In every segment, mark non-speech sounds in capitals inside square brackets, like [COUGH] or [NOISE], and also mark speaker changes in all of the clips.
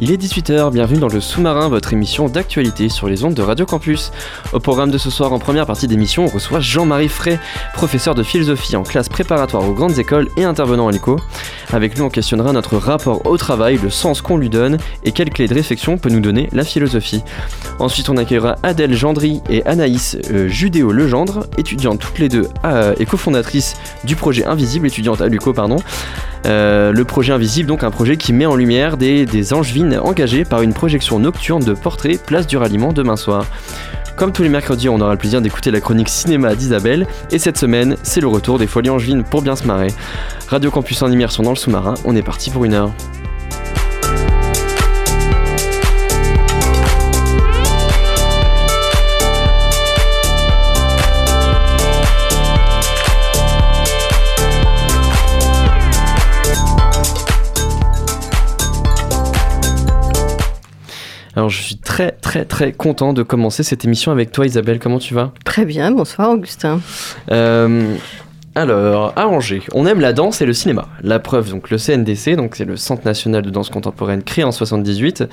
Speaker 1: Il est 18h, bienvenue dans le sous-marin, votre émission d'actualité sur les ondes de Radio Campus. Au programme de ce soir, en première partie d'émission, on reçoit Jean-Marie Frey, professeur de philosophie en classe préparatoire aux grandes écoles et intervenant à l'ICO. Avec lui, on questionnera notre rapport au travail, le sens qu'on lui donne et quelles clés de réflexion peut nous donner la philosophie. Ensuite, on accueillera Adèle Gendry et Anaïs euh, Judéo-Legendre, étudiantes toutes les deux euh, et cofondatrices du projet Invisible, étudiantes à l'UCO, pardon. Euh, le projet Invisible, donc un projet qui met en lumière des, angevines engagées par une projection nocturne de portraits place du ralliement demain soir. Comme tous les mercredis, on aura le plaisir d'écouter la chronique cinéma d'Isabelle, et cette semaine, c'est le retour des Folies Angevines pour bien se marrer. Radio Campus en immersion dans le sous-marin, on est parti pour une heure. Alors je suis très très très content de commencer cette émission avec toi Isabelle, comment tu vas?
Speaker 2: Très bien, bonsoir Augustin.
Speaker 1: Euh, alors, à Angers, on aime la danse et le cinéma. La preuve, donc le CNDC, donc c'est le Centre national de danse contemporaine créé en 78,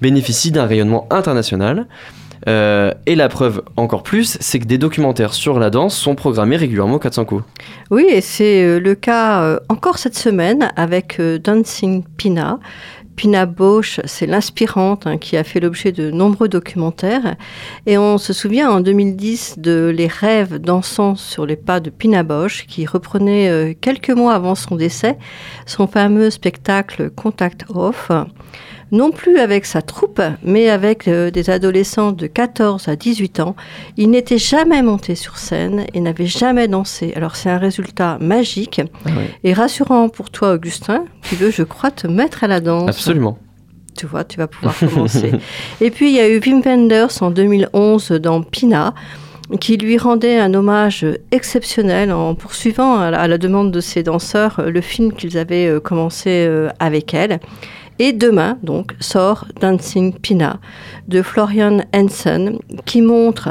Speaker 1: bénéficie d'un rayonnement international. Euh, et la preuve encore plus, c'est que des documentaires sur la danse sont programmés régulièrement au 400 coups.
Speaker 2: Oui, et c'est euh, le cas encore cette semaine avec Dancing Pina. Pina Bausch, c'est l'inspirante hein, qui a fait l'objet de nombreux documentaires. Et on se souvient en 2010 de Les rêves dansant sur les pas de Pina Bausch, qui reprenait euh, quelques mois avant son décès son fameux spectacle Contact Off. Non plus avec sa troupe, mais avec euh, des adolescents de 14 à 18 ans. Il n'était jamais monté sur scène et n'avait jamais dansé. Alors c'est un résultat magique et rassurant pour toi, Augustin, qui veut, je crois, te mettre à la danse.
Speaker 1: Absolument.
Speaker 2: Tu vois, tu vas pouvoir commencer. [LAUGHS] et puis il y a eu Wim Wenders en 2011 dans Pina qui lui rendait un hommage exceptionnel en poursuivant à la, à la demande de ses danseurs euh, le film qu'ils avaient euh, commencé avec elle. Et demain, donc, sort Dancing Pina de Florian Hansen, qui montre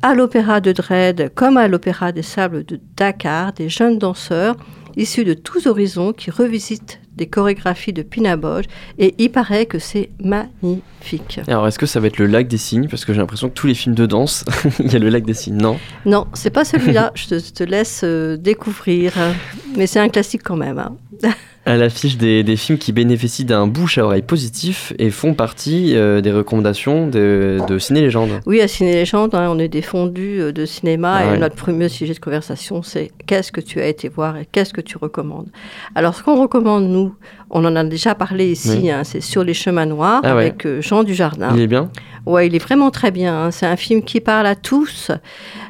Speaker 2: à l'Opéra de Dresde comme à l'Opéra des Sables de Dakar des jeunes danseurs issus de tous horizons qui revisitent des chorégraphies de Pina Bausch et il paraît que c'est magnifique.
Speaker 1: Alors, est-ce que ça va être le lac des signes Parce que j'ai l'impression que tous les films de danse, [LAUGHS] il y a le lac des signes, non?
Speaker 2: Non, c'est pas celui-là, je [LAUGHS] te, je te laisse euh, découvrir, mais c'est un classique quand même. hein. [LAUGHS]
Speaker 1: À l'affiche des, des films qui bénéficient d'un bouche à oreille positif et font partie euh, des recommandations de, de Ciné Légende.
Speaker 2: Oui, à Ciné Légende, hein, on est des fondus euh, de cinéma
Speaker 1: Ah
Speaker 2: et
Speaker 1: ouais.
Speaker 2: notre premier sujet de conversation, c'est qu'est-ce que tu as été voir et qu'est-ce que tu recommandes. Alors, ce qu'on recommande, nous, on en a déjà parlé ici,
Speaker 1: Oui.
Speaker 2: hein, c'est Sur les chemins noirs
Speaker 1: Ah
Speaker 2: avec euh, Jean Dujardin.
Speaker 1: Il est bien?
Speaker 2: Ouais, il est vraiment très bien. hein. C'est un film qui parle à tous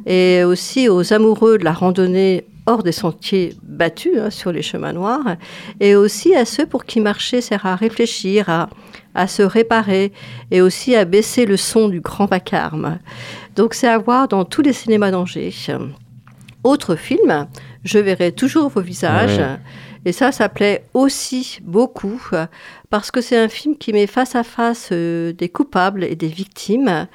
Speaker 2: et aussi aux amoureux de la randonnée hors des sentiers battus hein, sur les chemins noirs et aussi à ceux pour qui marcher sert à réfléchir, à, à se réparer et aussi à baisser le son du grand vacarme. Donc c'est à voir dans tous les cinémas d'Angers. Autre film, Je verrai toujours vos visages.
Speaker 1: Ouais.
Speaker 2: Et ça, ça plaît aussi beaucoup parce que c'est un film qui met face à face euh, des coupables et des victimes,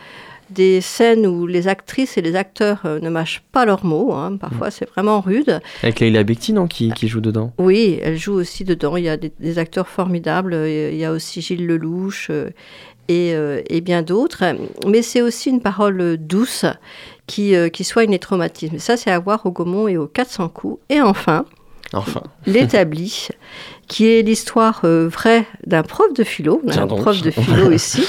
Speaker 2: des scènes où les actrices et les acteurs euh, ne mâchent pas leurs mots. hein. Parfois, c'est vraiment rude.
Speaker 1: Avec Leila Bekti, non, qui, qui joue dedans?
Speaker 2: Oui, elle joue aussi dedans. Il y a des, des acteurs formidables. Il y a aussi Gilles Lelouch euh, et, euh, et bien d'autres. Mais c'est aussi une parole douce qui, euh, qui soigne les traumatismes. Ça, c'est à voir au Gaumont et aux 400 coups. Et enfin,
Speaker 1: Enfin,
Speaker 2: l'établi, [LAUGHS] qui est l'histoire euh, vraie d'un prof de philo, d'un prof de philo [LAUGHS] ici,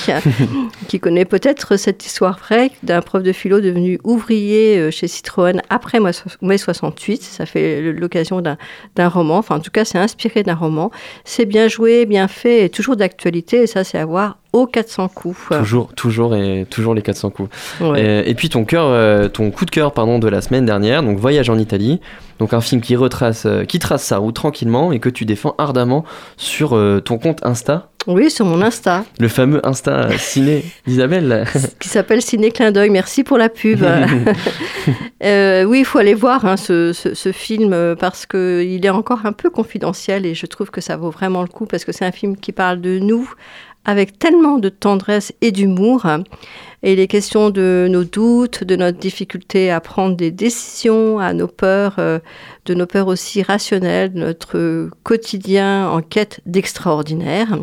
Speaker 2: qui connaît peut-être cette histoire vraie d'un prof de philo devenu ouvrier euh, chez Citroën après mai so- mai 68. Ça fait l'occasion d'un roman, enfin en tout cas c'est inspiré d'un roman. C'est bien joué, bien fait et toujours d'actualité et ça c'est à voir aux 400 coups.
Speaker 1: Toujours, toujours et toujours les 400 coups.
Speaker 2: Ouais.
Speaker 1: Et, et puis ton cœur, euh, ton coup de cœur pardon de la semaine dernière, donc Voyage en Italie, donc un film qui retrace, qui trace sa route tranquillement et que tu défends ardemment sur euh, ton compte Insta,
Speaker 2: Oui, sur mon Insta,
Speaker 1: le fameux Insta ciné [LAUGHS] d'Isabelle.
Speaker 2: qui s'appelle Ciné Clin d'œil. Merci pour la pub. [LAUGHS] [LAUGHS] Euh, oui, il faut aller voir hein, ce, ce- ce film euh, parce qu'il est encore un peu confidentiel et je trouve que ça vaut vraiment le coup parce que c'est un film qui parle de nous avec tellement de tendresse et d'humour. Et il est question de nos doutes, de notre difficulté à prendre des décisions, à nos peurs, euh, de nos peurs aussi rationnelles, de notre quotidien en quête d'extraordinaire.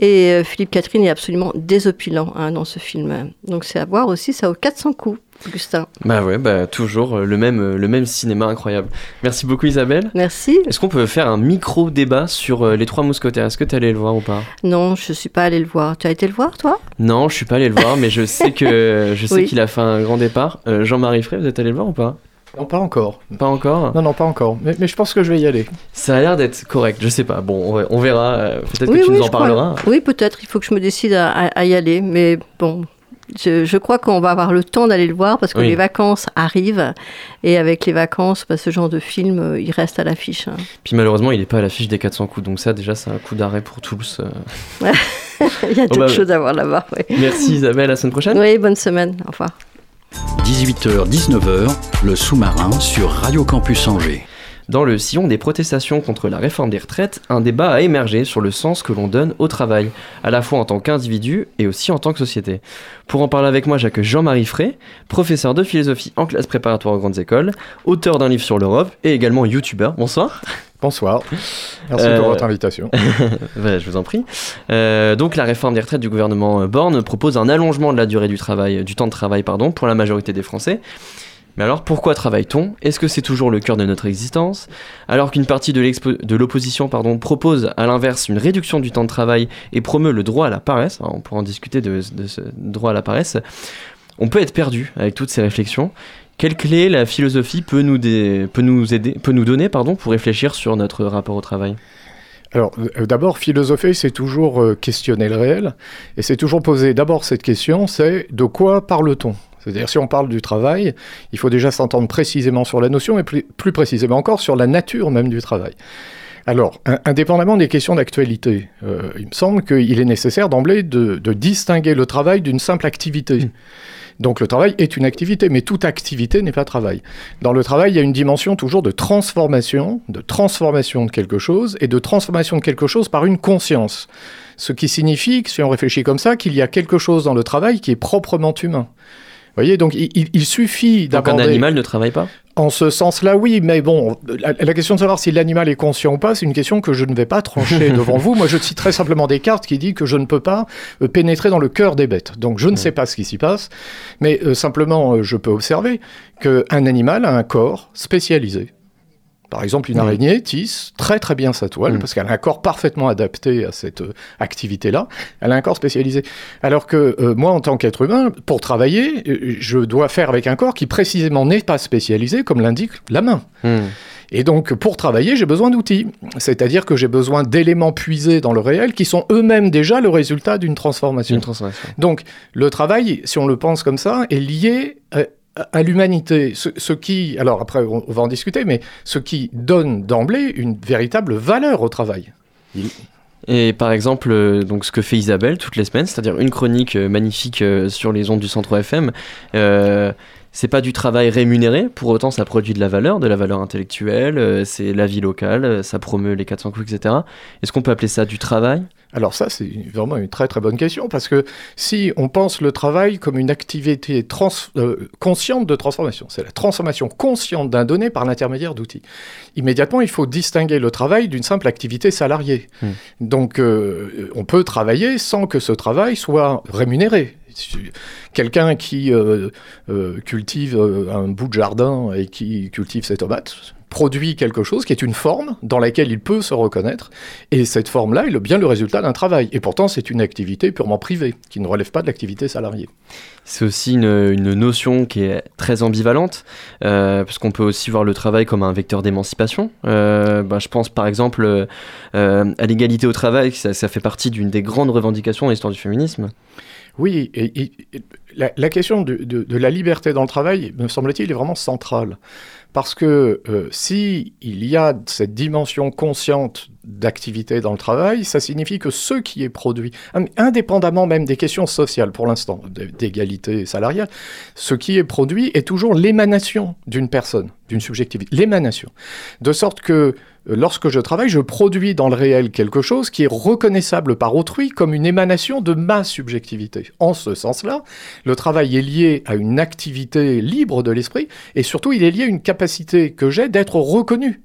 Speaker 2: Et euh, Philippe Catherine est absolument désopilant hein, dans ce film. Donc c'est à voir aussi, ça aux 400 coups, Augustin.
Speaker 1: bah ouais, bah toujours euh, le même, euh, le même cinéma incroyable. Merci beaucoup Isabelle.
Speaker 2: Merci.
Speaker 1: Est-ce qu'on peut faire un micro débat sur euh, les trois mousquetaires? Est-ce que tu allé le voir ou pas?
Speaker 2: Non, je suis pas allée le voir. Tu as été le voir, toi?
Speaker 1: Non, je suis pas allé le voir, mais je sais que [LAUGHS] je sais
Speaker 2: Oui.
Speaker 1: qu'il a fait un grand départ. Euh, Jean-Marie Frey, vous êtes allé le voir ou pas?
Speaker 3: Non, pas encore.
Speaker 1: Pas encore?
Speaker 3: Non, non, pas encore. Mais, mais je pense que je vais y aller.
Speaker 1: Ça a l'air d'être correct. Je sais pas. Bon, on, verra. Peut-être
Speaker 2: Oui,
Speaker 1: que tu
Speaker 2: oui,
Speaker 1: nous en
Speaker 2: crois.
Speaker 1: parleras.
Speaker 2: Oui, peut-être. Il faut que je me décide à y aller. Mais bon, je, je crois qu'on va avoir le temps d'aller le voir parce que
Speaker 1: Oui.
Speaker 2: les vacances arrivent. Et avec les vacances, bah, ce genre de film, euh, il reste à l'affiche. hein.
Speaker 1: Puis malheureusement, il est pas à l'affiche des 400 coups. Donc ça, déjà, c'est un coup d'arrêt pour tous. euh. [LAUGHS]
Speaker 2: il y a d'autres
Speaker 1: bah,
Speaker 2: choses à voir là-bas.
Speaker 1: Merci Isabelle. À la semaine prochaine.
Speaker 2: Oui, bonne semaine. Au revoir.
Speaker 4: 18h-19h, le sous-marin sur Radio Campus Angers.
Speaker 1: Dans le sillon des protestations contre la réforme des retraites, un débat a émergé sur le sens que l'on donne au travail, à la fois en tant qu'individu et aussi en tant que société. Pour en parler avec moi, j'accueille Jean-Marie Frey, professeur de philosophie en classe préparatoire aux grandes écoles, auteur d'un livre sur l'Europe et également youtubeur. Bonsoir.
Speaker 3: Bonsoir. Merci
Speaker 1: Euh,
Speaker 3: pour votre invitation. [LAUGHS]
Speaker 1: Ouais, je vous en prie. Euh, donc la réforme des retraites du gouvernement Borne propose un allongement de la durée du travail, du temps de travail pardon, pour la majorité des Français. Mais alors pourquoi travaille-t-on? Est-ce que c'est toujours le cœur de notre existence? Alors qu'une partie de l'opposition propose à l'inverse une réduction du temps de travail et promeut le droit à la paresse, alors on pourra en discuter de, ce droit à la paresse, on peut être perdu avec toutes ces réflexions. Quelle clé la philosophie peut nous, dé- peut nous, aider, peut nous donner pardon, pour réfléchir sur notre rapport au travail?
Speaker 3: Alors, euh, d'abord, philosopher, c'est toujours euh, questionner le réel. Et c'est toujours poser d'abord cette question, c'est de quoi parle-t-on? C'est-à-dire, si on parle du travail, il faut déjà s'entendre précisément sur la notion et plus, plus précisément encore sur la nature même du travail. Alors, in- indépendamment des questions d'actualité, euh, il me semble qu'il est nécessaire d'emblée de, de distinguer le travail d'une simple activité. Donc le travail est une activité, mais toute activité n'est pas travail. Dans le travail, il y a une dimension toujours de transformation, de transformation de quelque chose, et de transformation de quelque chose par une conscience. Ce qui signifie, que, si on réfléchit comme ça, qu'il y a quelque chose dans le travail qui est proprement humain. Vous voyez, donc il, suffit
Speaker 1: Donc un
Speaker 3: d'aborder...
Speaker 1: animal ne travaille pas?
Speaker 3: En ce sens-là, oui, mais bon, la, la question de savoir si l'animal est conscient ou pas, c'est une question que je ne vais pas trancher [LAUGHS] devant vous. Moi, je cite très simplement Descartes qui dit que je ne peux pas euh, pénétrer dans le cœur des bêtes. Donc, je ne sais pas ce qui s'y passe, mais euh, simplement, euh, je peux observer qu'un animal a un corps spécialisé. Par exemple, une
Speaker 1: Mhm.
Speaker 3: araignée tisse très très bien sa toile
Speaker 1: Mhm.
Speaker 3: parce qu'elle a un corps parfaitement adapté à cette euh, activité-là. Elle a un corps spécialisé. Alors que euh, moi, en tant qu'être humain, pour travailler, euh, je dois faire avec un corps qui précisément n'est pas spécialisé, comme l'indique la main.
Speaker 1: Hmm.
Speaker 3: Et donc, pour travailler, j'ai besoin d'outils. C'est-à-dire que j'ai besoin d'éléments puisés dans le réel qui sont eux-mêmes déjà le résultat d'une transformation.
Speaker 1: Une transformation.
Speaker 3: Donc, le travail, si on le pense comme ça, est lié à, l'humanité. Ce, qui, alors après, on, va en discuter, mais ce qui donne d'emblée une véritable valeur au travail.
Speaker 1: Et par exemple, euh, donc ce que fait Isabelle toutes les semaines, c'est-à-dire une chronique euh, magnifique euh, sur les ondes du Centre FM, c'est pas du travail rémunéré, pour autant ça produit de la valeur, de la valeur intellectuelle, euh, c'est la vie locale, euh, ça promeut les 400 coups, etc. Est-ce qu'on peut appeler ça du travail?
Speaker 3: Alors ça, c'est vraiment une très très bonne question, parce que si on pense le travail comme une activité trans- euh, consciente de transformation, c'est la transformation consciente d'un donné par l'intermédiaire d'outils. Immédiatement, il faut distinguer le travail d'une simple activité salariée.
Speaker 1: Hmm.
Speaker 3: Donc, euh, on peut travailler sans que ce travail soit rémunéré. Quelqu'un qui euh, euh, cultive euh, un bout de jardin et qui cultive ses tomates produit quelque chose qui est une forme dans laquelle il peut se reconnaître, et cette forme-là est bien le résultat d'un travail. Et pourtant, c'est une activité purement privée, qui ne relève pas de l'activité salariée.
Speaker 1: C'est aussi une, notion qui est très ambivalente, parce qu'on peut aussi voir le travail comme un vecteur d'émancipation. Euh, bah, je pense par exemple à l'égalité au travail, ça, ça fait partie d'une des grandes revendications de l'histoire du féminisme.
Speaker 3: Oui, la, question de, la liberté dans le travail, me semble-t-il, est vraiment centrale. Parce que euh, si il y a cette dimension consciente d'activité dans le travail, ça signifie que ce qui est produit, indépendamment même des questions sociales pour l'instant, d'égalité salariale, ce qui est produit est toujours l'émanation d'une personne, d'une subjectivité, l'émanation. De sorte que lorsque je travaille, je produis dans le réel quelque chose qui est reconnaissable par autrui comme une émanation de ma subjectivité. En ce sens-là, le travail est lié à une activité libre de l'esprit et surtout il est lié à une capacité que j'ai d'être reconnu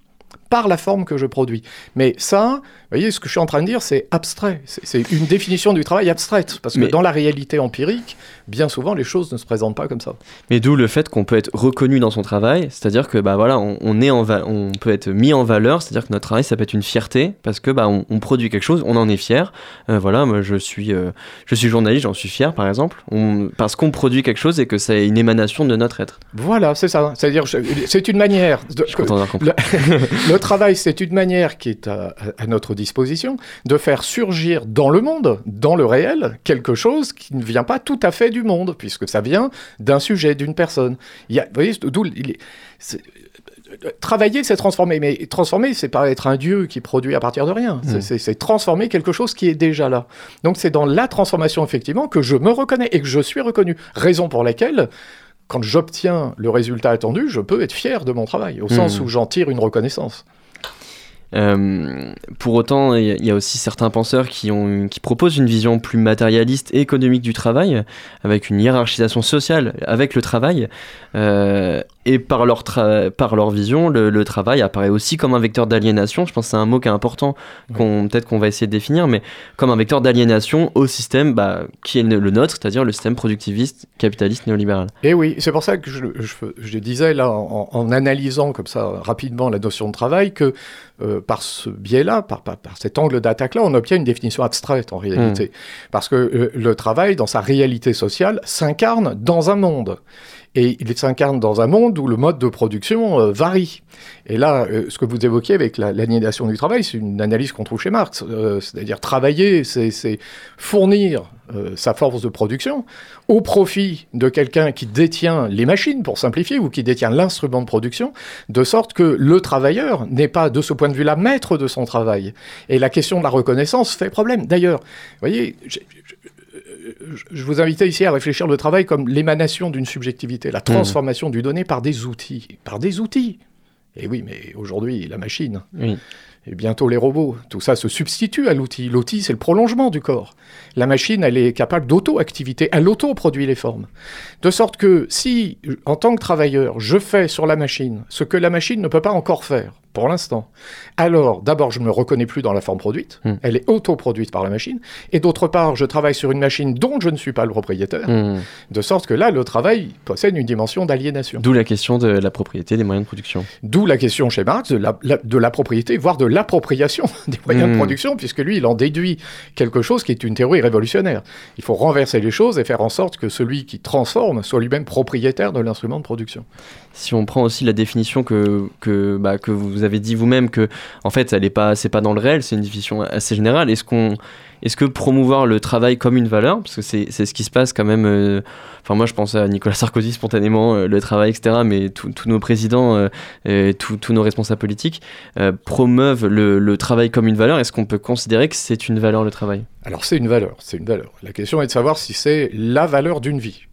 Speaker 3: par la forme que je produis. Mais ça, vous voyez, ce que je suis en train de dire, c'est abstrait. C'est une définition du travail abstraite. Parce que Mais... dans la réalité empirique, bien souvent, les choses ne se présentent pas comme ça.
Speaker 1: Mais d'où le fait qu'on peut être reconnu dans son travail, c'est-à-dire que bah, voilà, on, on est en on peut être mis en valeur, c'est-à-dire que notre travail, ça peut être une fierté, parce que bah, on, on produit quelque chose, on en est fier. Euh, voilà, moi, je suis, euh, je suis journaliste, j'en suis fier, par exemple, on, parce qu'on produit quelque chose et que c'est une émanation de notre être.
Speaker 3: Voilà, c'est ça. C'est-à-dire, c'est une manière. De,
Speaker 1: je suis content d'avoir compris.
Speaker 3: Le, [LAUGHS] le travail, c'est une manière qui est à, à notre disposition de faire surgir dans le monde, dans le réel, quelque chose qui ne vient pas tout à fait du monde, puisque ça vient d'un sujet, d'une personne. Il y a, vous voyez, d'où Travailler, c'est transformer, mais transformer, c'est pas être un dieu qui produit à partir de rien. Mmh. C'est transformer quelque chose qui est déjà là. Donc c'est dans la transformation, effectivement, que je me reconnais et que je suis reconnu. Raison pour laquelle quand j'obtiens le résultat attendu, je peux être fier de mon travail, au mmh. sens où j'en tire une reconnaissance.
Speaker 1: Euh, pour autant, il y a aussi certains penseurs qui, ont, qui proposent une vision plus matérialiste et économique du travail, avec une hiérarchisation sociale avec le travail. Euh, et par leur, par leur vision, le, le, travail apparaît aussi comme un vecteur d'aliénation. Je pense que c'est un mot qui est important, qu'on peut-être qu'on va essayer de définir, mais comme un vecteur d'aliénation au système bah, qui est le nôtre, c'est-à-dire le système productiviste, capitaliste, néolibéral.
Speaker 3: Et oui, c'est pour ça que je, je, je disais là, en, en, analysant comme ça rapidement la notion de travail, que euh, par ce biais-là, par, par, par, cet angle d'attaque-là, on obtient une définition abstraite en réalité. Mmh. Parce que euh, le travail, dans sa réalité sociale, s'incarne dans un monde et il s'incarne dans un monde où le mode de production euh, varie. Et là, euh, ce que vous évoquiez avec l'aliénation la, du travail, c'est une analyse qu'on trouve chez Marx. Euh, C'est-à-dire travailler, c'est fournir sa force de production au profit de quelqu'un qui détient les machines, pour simplifier, ou qui détient l'instrument de production, de sorte que le travailleur n'est pas, de ce point de vue-là, maître de son travail. Et la question de la reconnaissance fait problème. D'ailleurs, vous voyez, je vous invitais ici à réfléchir le travail comme l'émanation d'une subjectivité, la transformation mmh. du donné par des outils. Par des outils. Et oui, mais aujourd'hui, la machine.
Speaker 1: Oui.
Speaker 3: Et bientôt les robots. Tout ça se substitue à l'outil. L'outil, c'est le prolongement du corps. La machine, elle est capable d'auto-activité. Elle auto-produit les formes. De sorte que si, en tant que travailleur, je fais sur la machine ce que la machine ne peut pas encore faire, pour l'instant. Alors, d'abord, je ne me reconnais plus dans la forme produite,
Speaker 1: Hmm.
Speaker 3: mmh. elle est autoproduite par la machine, et d'autre part, je travaille sur une machine dont je ne suis pas le propriétaire,
Speaker 1: mmh.
Speaker 3: de sorte que là, le travail possède une dimension d'aliénation.
Speaker 1: D'où la question de la propriété des moyens de production.
Speaker 3: D'où la question chez Marx de la, la, de la propriété, voire de l'appropriation [LAUGHS] des moyens mmh. de production, puisque lui, il en déduit quelque chose qui est une théorie révolutionnaire. Il faut renverser les choses et faire en sorte que celui qui transforme soit lui-même propriétaire de l'instrument de production.
Speaker 1: Si on prend aussi la définition que, que, bah, que vous avez dit vous-même, que en fait, elle est pas, pas dans le réel, c'est une définition assez générale. Est-ce qu'on, est-ce que promouvoir le travail comme une valeur, parce que c'est, ce qui se passe quand même. Euh, enfin, moi, je pense à Nicolas Sarkozy spontanément, euh, le travail, etc. Mais tous nos présidents, euh, tous nos responsables politiques euh, promeuvent le, travail comme une valeur. Est-ce qu'on peut considérer que c'est une valeur le travail?
Speaker 3: Alors, c'est une valeur, c'est une valeur. La question est de savoir si c'est la valeur d'une vie.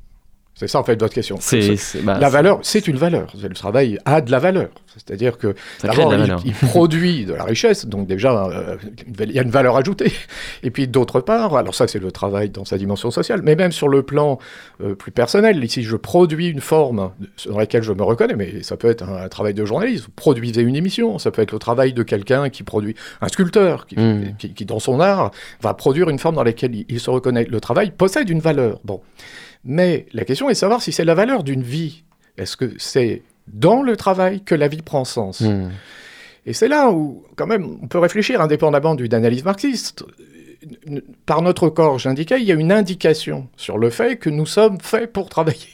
Speaker 3: C'est ça en fait votre question.
Speaker 1: C'est, bah,
Speaker 3: La valeur, c'est une valeur. Le travail a de la valeur. C'est-à-dire que d'abord,
Speaker 1: la
Speaker 3: il, il produit de la richesse, donc déjà, euh, il y a une valeur ajoutée. Et puis d'autre part, alors ça c'est le travail dans sa dimension sociale, mais même sur le plan euh, plus personnel, ici je produis une forme dans laquelle je me reconnais, mais ça peut être un, un travail de journaliste, vous produisez une émission, ça peut être le travail de quelqu'un qui produit, un sculpteur, qui,
Speaker 1: Mm.
Speaker 3: qui, qui, dans son art va produire une forme dans laquelle il, il se reconnaît. Le travail possède une valeur. Bon. Mais la question est de savoir si c'est la valeur d'une vie. Est-ce que c'est dans le travail que la vie prend sens?
Speaker 1: Hmm.
Speaker 3: Et c'est là où, quand même, on peut réfléchir indépendamment d'une analyse marxiste. Par notre corps, j'indiquais, il y a une indication sur le fait que nous sommes faits pour travailler.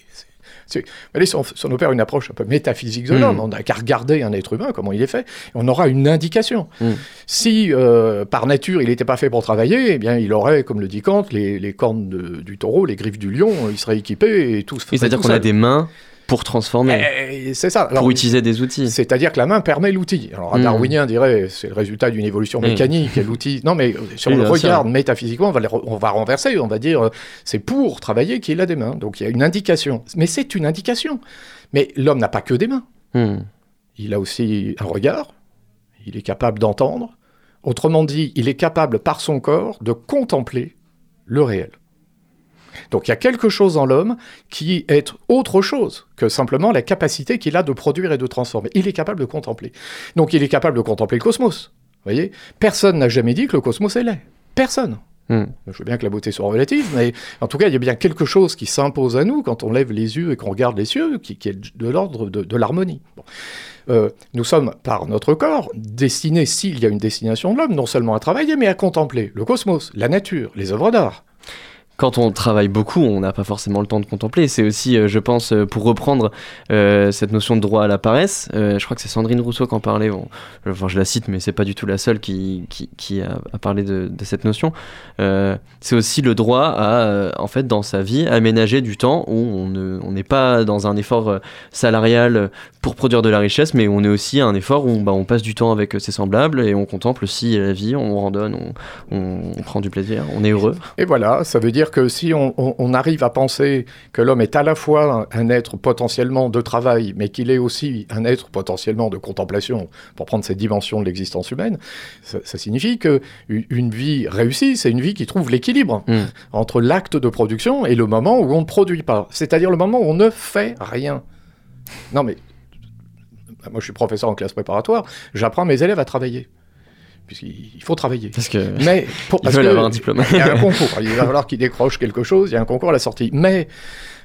Speaker 3: Vous voyez, si on, si on opère une approche un peu métaphysique de
Speaker 1: Mm.
Speaker 3: l'homme, on n'a qu'à regarder un être humain, comment il est fait, et on aura une indication.
Speaker 1: Mm.
Speaker 3: Si, euh, par nature, il n'était pas fait pour travailler, eh bien, il aurait, comme le dit Kant, les, les cornes de- du taureau, les griffes du lion, il serait équipé et tout
Speaker 1: c'est-à-dire qu'on a des mains pour transformer,
Speaker 3: Eh, C'est ça. Alors,
Speaker 1: pour utiliser des outils.
Speaker 3: c'est-à-dire que la main permet l'outil. Alors, un darwinien dirait c'est le résultat d'une évolution
Speaker 1: Oui.
Speaker 3: mécanique et [LAUGHS] l'outil. Non, mais euh, si on
Speaker 1: Oui,
Speaker 3: le
Speaker 1: sûr.
Speaker 3: regarde métaphysiquement, on va, on va renverser. On va dire euh, c'est pour travailler qu'il a des mains. Donc il y a une indication. Mais c'est une indication. Mais l'homme n'a pas que des mains.
Speaker 1: Hmm.
Speaker 3: Il a aussi un regard. Il est capable d'entendre. Autrement dit, il est capable par son corps de contempler le réel. Donc il y a quelque chose en l'homme qui est autre chose que simplement la capacité qu'il a de produire et de transformer. Il est capable de contempler. Donc il est capable de contempler le cosmos. Vous voyez? Personne n'a jamais dit que le cosmos est laid. Personne.
Speaker 1: Hmm.
Speaker 3: Je veux bien que la beauté soit relative, mais en tout cas, il y a bien quelque chose qui s'impose à nous quand on lève les yeux et qu'on regarde les cieux, qui, qui est de l'ordre de, de l'harmonie. Bon. Euh, nous sommes, par notre corps, destinés, s'il y a une destination de l'homme, non seulement à travailler, mais à contempler le cosmos, la nature, les œuvres d'art.
Speaker 1: Quand on travaille beaucoup, on n'a pas forcément le temps de contempler. C'est aussi, euh, je pense, euh, pour reprendre euh, cette notion de droit à la paresse, je crois que c'est Sandrine Rousseau qui en parlait. Je- la cite, mais c'est pas du tout la seule qui, a, parlé de, cette notion. C'est aussi le droit à, en fait, dans sa vie, aménager du temps où on ne- on n'est pas dans un effort salarial pour produire de la richesse, mais on est aussi un effort où bah, on passe du temps avec ses semblables et on contemple aussi la vie, on randonne, on, on- on prend du plaisir, on est heureux.
Speaker 3: Et voilà, ça veut dire que si on, on- on arrive à penser que l'homme est à la fois un, un être potentiellement de travail, mais qu'il est aussi un être potentiellement de contemplation, pour prendre cette dimension de l'existence humaine, ça, ça signifie que u- une vie réussie, c'est une vie qui trouve l'équilibre
Speaker 1: Mm.
Speaker 3: entre l'acte de production et le moment où on ne produit pas, c'est-à-dire le moment où on ne fait rien. Non mais, moi je suis professeur en classe préparatoire, j'apprends mes élèves à travailler. Puisqu'il il faut travailler.
Speaker 1: Parce que
Speaker 3: Mais pour, [LAUGHS] parce
Speaker 1: veulent
Speaker 3: que
Speaker 1: avoir un diplôme.
Speaker 3: il y a un [LAUGHS] concours, il va falloir qu'ils décrochent quelque chose, il y a un concours à la sortie. Mais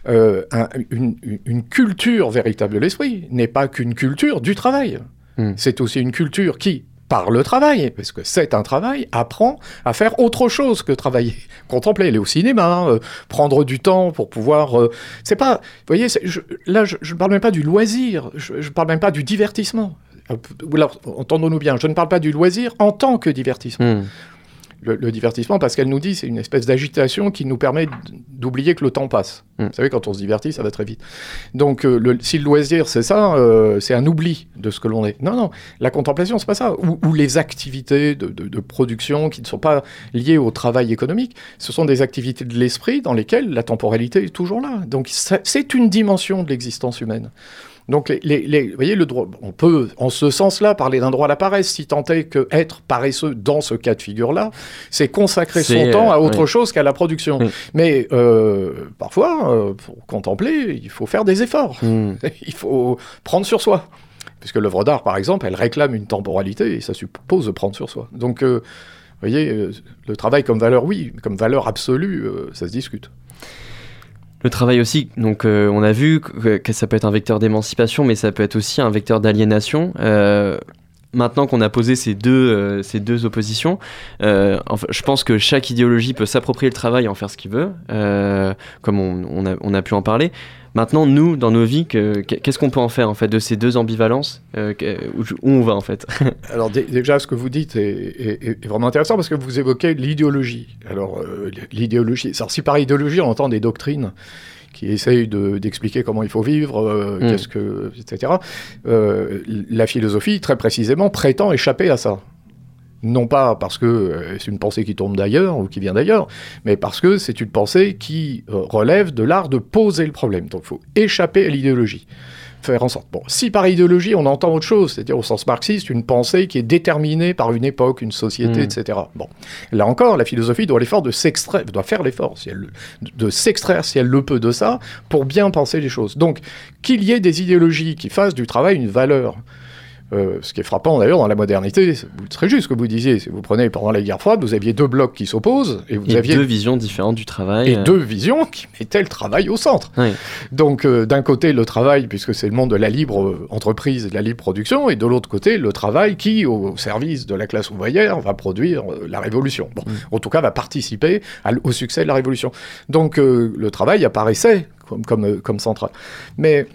Speaker 3: euh, un- une, culture véritable de l'esprit n'est pas qu'une culture du travail.
Speaker 1: Hmm.
Speaker 3: C'est aussi une culture qui, par le travail, parce que c'est un travail, apprend à faire autre chose que travailler. [LAUGHS] Contempler, aller au cinéma, euh, prendre du temps pour pouvoir... euh, c'est pas... Vous voyez, je- là, je ne parle même pas du loisir, je ne parle même pas du divertissement. Alors, Entendons-nous bien, je ne parle pas du loisir en tant que divertissement
Speaker 1: Hmm.
Speaker 3: le, le divertissement, parce qu'elle nous dit, c'est une espèce d'agitation qui nous permet d'oublier que le temps passe.
Speaker 1: Mm.
Speaker 3: Vous savez, quand on se divertit, ça va très vite. Donc, euh, le- si le loisir, c'est ça, euh, c'est un oubli de ce que l'on est. Non, non, la contemplation, c'est pas ça. Ou, ou les activités de, de- de production qui ne sont pas liées au travail économique, ce sont des activités de l'esprit dans lesquelles la temporalité est toujours là. Donc, c'est une dimension de l'existence humaine. Donc, les, les- les- vous voyez, le droit, on peut, en ce sens-là, parler d'un droit à la paresse, si tant est que être paresseux dans ce cas de figure-là, c'est consacrer son temps à
Speaker 1: euh,
Speaker 3: autre
Speaker 1: oui. chose
Speaker 3: qu'à la production.
Speaker 1: Oui.
Speaker 3: Mais euh, parfois, euh, pour contempler, il faut faire des efforts.
Speaker 1: Hmm. [LAUGHS]
Speaker 3: il faut prendre sur soi. Puisque l'œuvre d'art, par exemple, elle réclame une temporalité et ça suppose de prendre sur soi. Donc, vous voyez, le travail comme valeur, oui, comme valeur absolue, ça se discute.
Speaker 1: Le travail aussi, donc euh, on a vu que, ça peut être un vecteur d'émancipation, mais ça peut être aussi un vecteur d'aliénation. Euh, maintenant qu'on a posé ces deux, euh, oppositions, je pense que chaque idéologie peut s'approprier le travail et en faire ce qu'il veut, comme on a pu en parler. Maintenant, nous, dans nos vies, que- qu'est-ce qu'on peut en faire en fait de ces deux ambivalences euh, où, où on va en fait? [LAUGHS]
Speaker 3: Alors dé- déjà, ce que vous dites est, est- est vraiment intéressant parce que vous évoquez l'idéologie. Alors euh, l'idéologie, alors si par idéologie on entend des doctrines qui essayent de- d'expliquer comment il faut vivre, euh,
Speaker 1: Mm.
Speaker 3: qu'est-ce que, etc. la philosophie, très précisément, prétend échapper à ça. Non pas parce que euh, c'est une pensée qui tombe d'ailleurs ou qui vient d'ailleurs, mais parce que c'est une pensée qui euh, relève de l'art de poser le problème. Donc il faut échapper à l'idéologie faire en sorte. Bon, si par idéologie on entend autre chose, c'est-à-dire au sens marxiste, une pensée qui est déterminée par une époque, une société,
Speaker 1: Mm.
Speaker 3: etc. Bon, là encore, la philosophie doit l'effort de s'extraire, doit faire l'effort, si elle, le- de s'extraire si elle le peut de ça, pour bien penser les choses. Donc, qu'il y ait des idéologies qui fassent du travail une valeur. Euh, ce qui est frappant d'ailleurs dans la modernité, c'est c'est très juste ce que vous disiez. Si vous prenez pendant la guerre froide, vous aviez deux blocs qui s'opposent et vous aviez
Speaker 1: deux visions différentes du travail.
Speaker 3: et
Speaker 1: euh,
Speaker 3: deux visions qui mettaient le travail au centre.
Speaker 1: Oui.
Speaker 3: Donc euh, d'un côté le travail, puisque c'est le monde de la libre entreprise et de la libre production, et de l'autre côté le travail qui, au service de la classe ouvrière, va produire la révolution. Bon, en tout cas va participer à au succès de la révolution. Donc le travail apparaissait comme, comme, comme central. Mais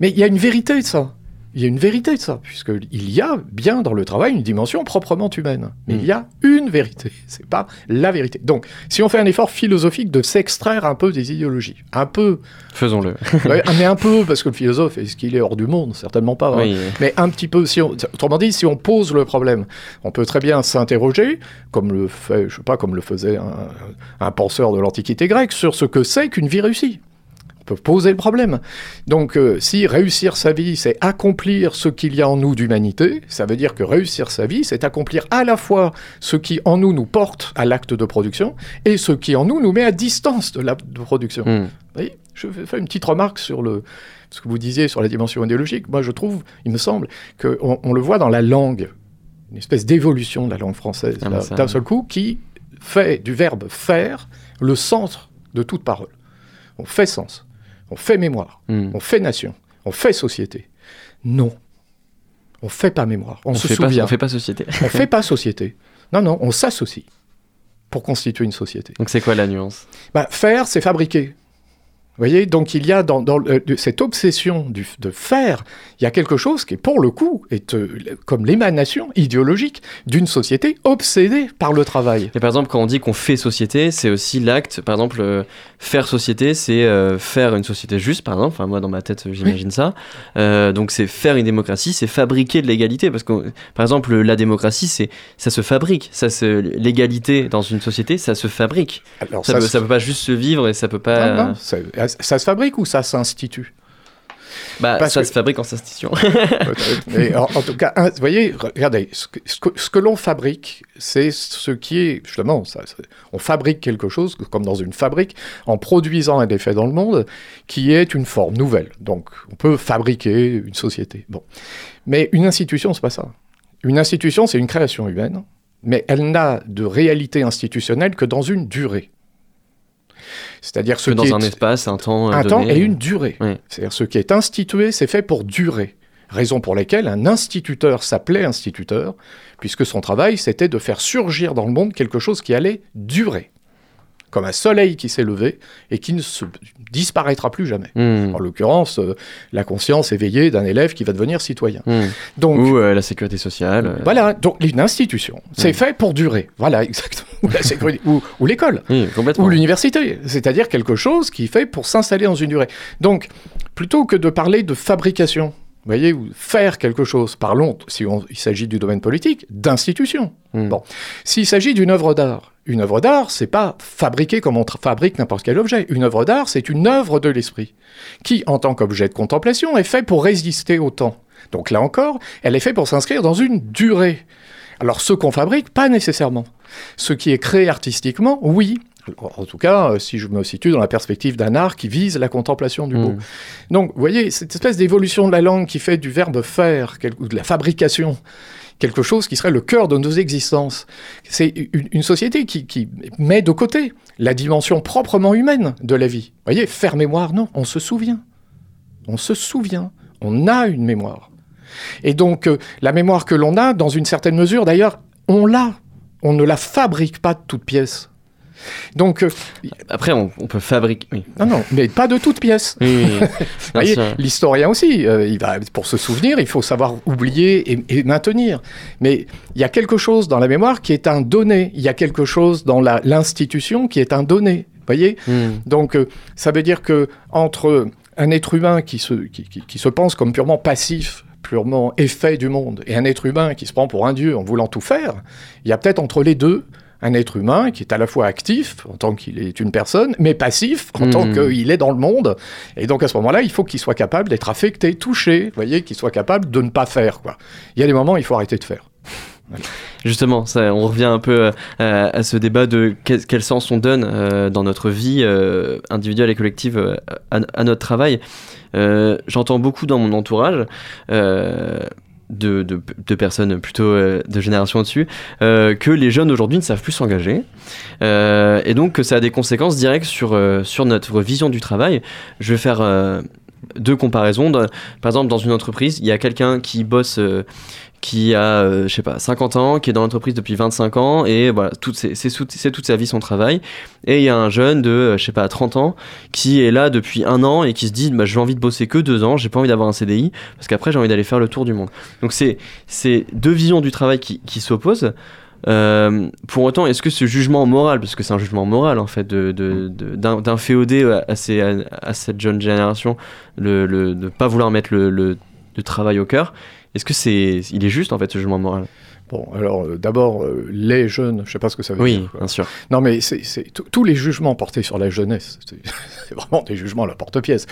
Speaker 3: mais il y a une vérité de ça. Il y a une vérité de ça, puisqu'il y a bien dans le travail une dimension proprement humaine. Mais il y a une vérité, [LAUGHS] c'est pas la vérité. Donc, si on fait un effort philosophique de s'extraire un peu des idéologies, un peu,
Speaker 1: Faisons-le. [LAUGHS]
Speaker 3: ouais, mais un peu, parce que le philosophe, est-ce qu'il est hors du monde? Certainement pas. hein. Mais un petit peu, si on, autrement dit, si on pose le problème, on peut très bien s'interroger, comme le fait, je sais pas, comme le faisait un, un penseur de l'Antiquité grecque, sur ce que c'est qu'une vie réussie. Peut poser le problème. Donc, euh, si réussir sa vie, c'est accomplir ce qu'il y a en nous d'humanité, ça veut dire que réussir sa vie, c'est accomplir à la fois ce qui en nous nous porte à l'acte de production et ce qui en nous nous met à distance de l'acte de production.
Speaker 1: Hmm.
Speaker 3: Vous voyez, je vais faire une petite remarque sur le, ce que vous disiez sur la dimension idéologique. Moi, je trouve, il me semble, qu'on on le voit dans la langue, une espèce d'évolution de la langue française,
Speaker 1: Ah,
Speaker 3: d'un seul coup, qui fait du verbe faire le centre de toute parole. On fait sens, on fait mémoire,
Speaker 1: Hmm.
Speaker 3: on fait nation, on fait société. Non, on fait pas mémoire, on,
Speaker 1: On,
Speaker 3: se
Speaker 1: fait pas,
Speaker 3: souvient,
Speaker 1: on fait pas société. [LAUGHS]
Speaker 3: on fait pas société. Non, non, on s'associe pour constituer une société.
Speaker 1: Donc c'est quoi la nuance?
Speaker 3: Bah, faire, c'est fabriquer. Vous voyez, donc il y a dans, de- cette obsession du- de faire, il y a quelque chose qui, pour le coup, est euh, comme l'émanation idéologique d'une société obsédée par le travail.
Speaker 1: Et par exemple, quand on dit qu'on fait société, c'est aussi l'acte. Par exemple, euh, faire société, c'est euh, faire une société juste, par exemple. Enfin, moi, dans ma tête, euh, j'imagine ça. Euh, donc, c'est faire une démocratie, c'est fabriquer de l'égalité. Parce que, par exemple, la démocratie, c'est ça se fabrique. Ça se, l'égalité dans une société, ça se fabrique.
Speaker 3: Alors,
Speaker 1: Ça, peut,
Speaker 3: se-
Speaker 1: ça peut pas juste se vivre et ça peut pas.
Speaker 3: Non, non, ça, ça se fabrique ou ça s'institue?
Speaker 1: Bah,
Speaker 3: parce
Speaker 1: ça
Speaker 3: que-
Speaker 1: se fabrique en.
Speaker 3: Mais [LAUGHS] en, en tout cas, un- vous voyez, regardez, ce que, ce l'on fabrique, c'est ce qui est, justement, ça- on fabrique quelque chose, comme dans une fabrique, en produisant un effet dans le monde, qui est une forme nouvelle. Donc, on peut fabriquer une société. Bon. Mais une institution, c'est pas ça. Une institution, c'est une création humaine, mais elle n'a de réalité institutionnelle que dans une durée. C'est-à-dire ce
Speaker 1: que dans
Speaker 3: qui
Speaker 1: un
Speaker 3: est
Speaker 1: espace, un temps. euh,
Speaker 3: un temps et une durée.
Speaker 1: Oui.
Speaker 3: C'est-à-dire ce qui est institué, c'est fait pour durer. Raison pour laquelle un instituteur s'appelait instituteur, puisque son travail, c'était de faire surgir dans le monde quelque chose qui allait durer. Comme un soleil qui s'est levé et qui ne se disparaîtra plus jamais.
Speaker 1: Hmm.
Speaker 3: En l'occurrence, euh, la conscience éveillée d'un élève qui va devenir citoyen.
Speaker 1: Hmm.
Speaker 3: Donc,
Speaker 1: Ou euh, la sécurité sociale. euh,
Speaker 3: voilà, donc une institution, c'est
Speaker 1: Mm.
Speaker 3: fait pour durer. Voilà, [LAUGHS] exactement. Ou la sécurité, ou, ou l'école ou l'université, c'est-à-dire quelque chose qui est fait pour s'installer dans une durée. Donc, plutôt que de parler de fabrication, voyez, faire quelque chose, parlons, si on- il s'agit du domaine politique, d'institution.
Speaker 1: Hmm.
Speaker 3: Bon. S'il s'agit d'une œuvre d'art, une œuvre d'art, c'est pas fabriquer comme on fabrique n'importe quel objet. Une œuvre d'art, c'est une œuvre de l'esprit, qui, en tant qu'objet de contemplation, est fait pour résister au temps. Donc là encore, elle est faite pour s'inscrire dans une durée. Alors ce qu'on fabrique, pas nécessairement. Ce qui est créé artistiquement, oui. En tout cas, euh, si je me situe dans la perspective d'un art qui vise la contemplation du beau.
Speaker 1: Hmm.
Speaker 3: Donc, vous voyez, cette espèce d'évolution de la langue qui fait du verbe faire, quel- ou de la fabrication, quelque chose qui serait le cœur de nos existences. C'est une, une société qui, qui met de côté la dimension proprement humaine de la vie. Vous voyez, faire mémoire, non, on se souvient. On se souvient. On a une mémoire. Et donc, euh, la mémoire que l'on a, dans une certaine mesure, d'ailleurs, on l'a. On ne la fabrique pas de toute pièce. Donc, euh,
Speaker 1: Après, on, on peut fabriquer. Oui,
Speaker 3: non, non, mais pas de toute pièce.
Speaker 1: oui, [LAUGHS]
Speaker 3: l'historien aussi, euh, il va, pour se souvenir, il faut savoir oublier et, et maintenir. Mais il y a quelque chose dans la mémoire qui est un donné. Il y a quelque chose dans l'institution qui est un donné. Voyez
Speaker 1: Hmm.
Speaker 3: Donc, euh, ça veut dire que entre un être humain qui se, qui, qui- qui se pense comme purement passif, purement effet du monde et un être humain qui se prend pour un dieu en voulant tout faire, il y a peut-être entre les deux un être humain qui est à la fois actif en tant qu'il est une personne, mais passif en
Speaker 1: Hmm.
Speaker 3: tant qu'il est dans le monde. Et donc à ce moment-là, il faut qu'il soit capable d'être affecté, touché, vous voyez, qu'il soit capable de ne pas faire. Quoi. Il y a des moments où il faut arrêter de faire. [LAUGHS]
Speaker 1: Justement, ça, on revient un peu euh, à ce débat de quel, quel sens on donne euh, dans notre vie euh, individuelle et collective à, à notre travail. J'entends beaucoup dans mon entourage de, personnes plutôt euh, de génération au-dessus euh, que les jeunes aujourd'hui ne savent plus s'engager euh, et donc que ça a des conséquences directes sur, sur notre vision du travail. Je vais faire deux comparaisons. Par exemple, dans une entreprise, il y a quelqu'un qui bosse qui a, euh, je sais pas, 50 ans, qui est dans l'entreprise depuis 25 ans, et voilà, c'est toute sa vie son travail. Et il y a un jeune de, euh, je sais pas, 30 ans, qui est là depuis un an et qui se dit, bah, j'ai envie de bosser que deux ans, j'ai pas envie d'avoir un CDI, parce qu'après j'ai envie d'aller faire le tour du monde. Donc c'est deux visions du travail qui, qui s'opposent. Euh, pour autant, est-ce que ce jugement moral, parce que c'est un jugement moral en fait, de, de, de- d'un, d'un féodé à, cette jeune génération, le, de pas vouloir mettre le, le travail au cœur, est-ce que c'est, il est juste en fait ce jugement moral?
Speaker 3: Bon, alors euh, d'abord, euh, les jeunes, je sais pas ce que ça veut
Speaker 1: Oui,
Speaker 3: dire. quoi.
Speaker 1: bien sûr.
Speaker 3: Non, mais c'est tous- les jugements portés sur la jeunesse, [LAUGHS] c'est vraiment des jugements à la porte-pièce.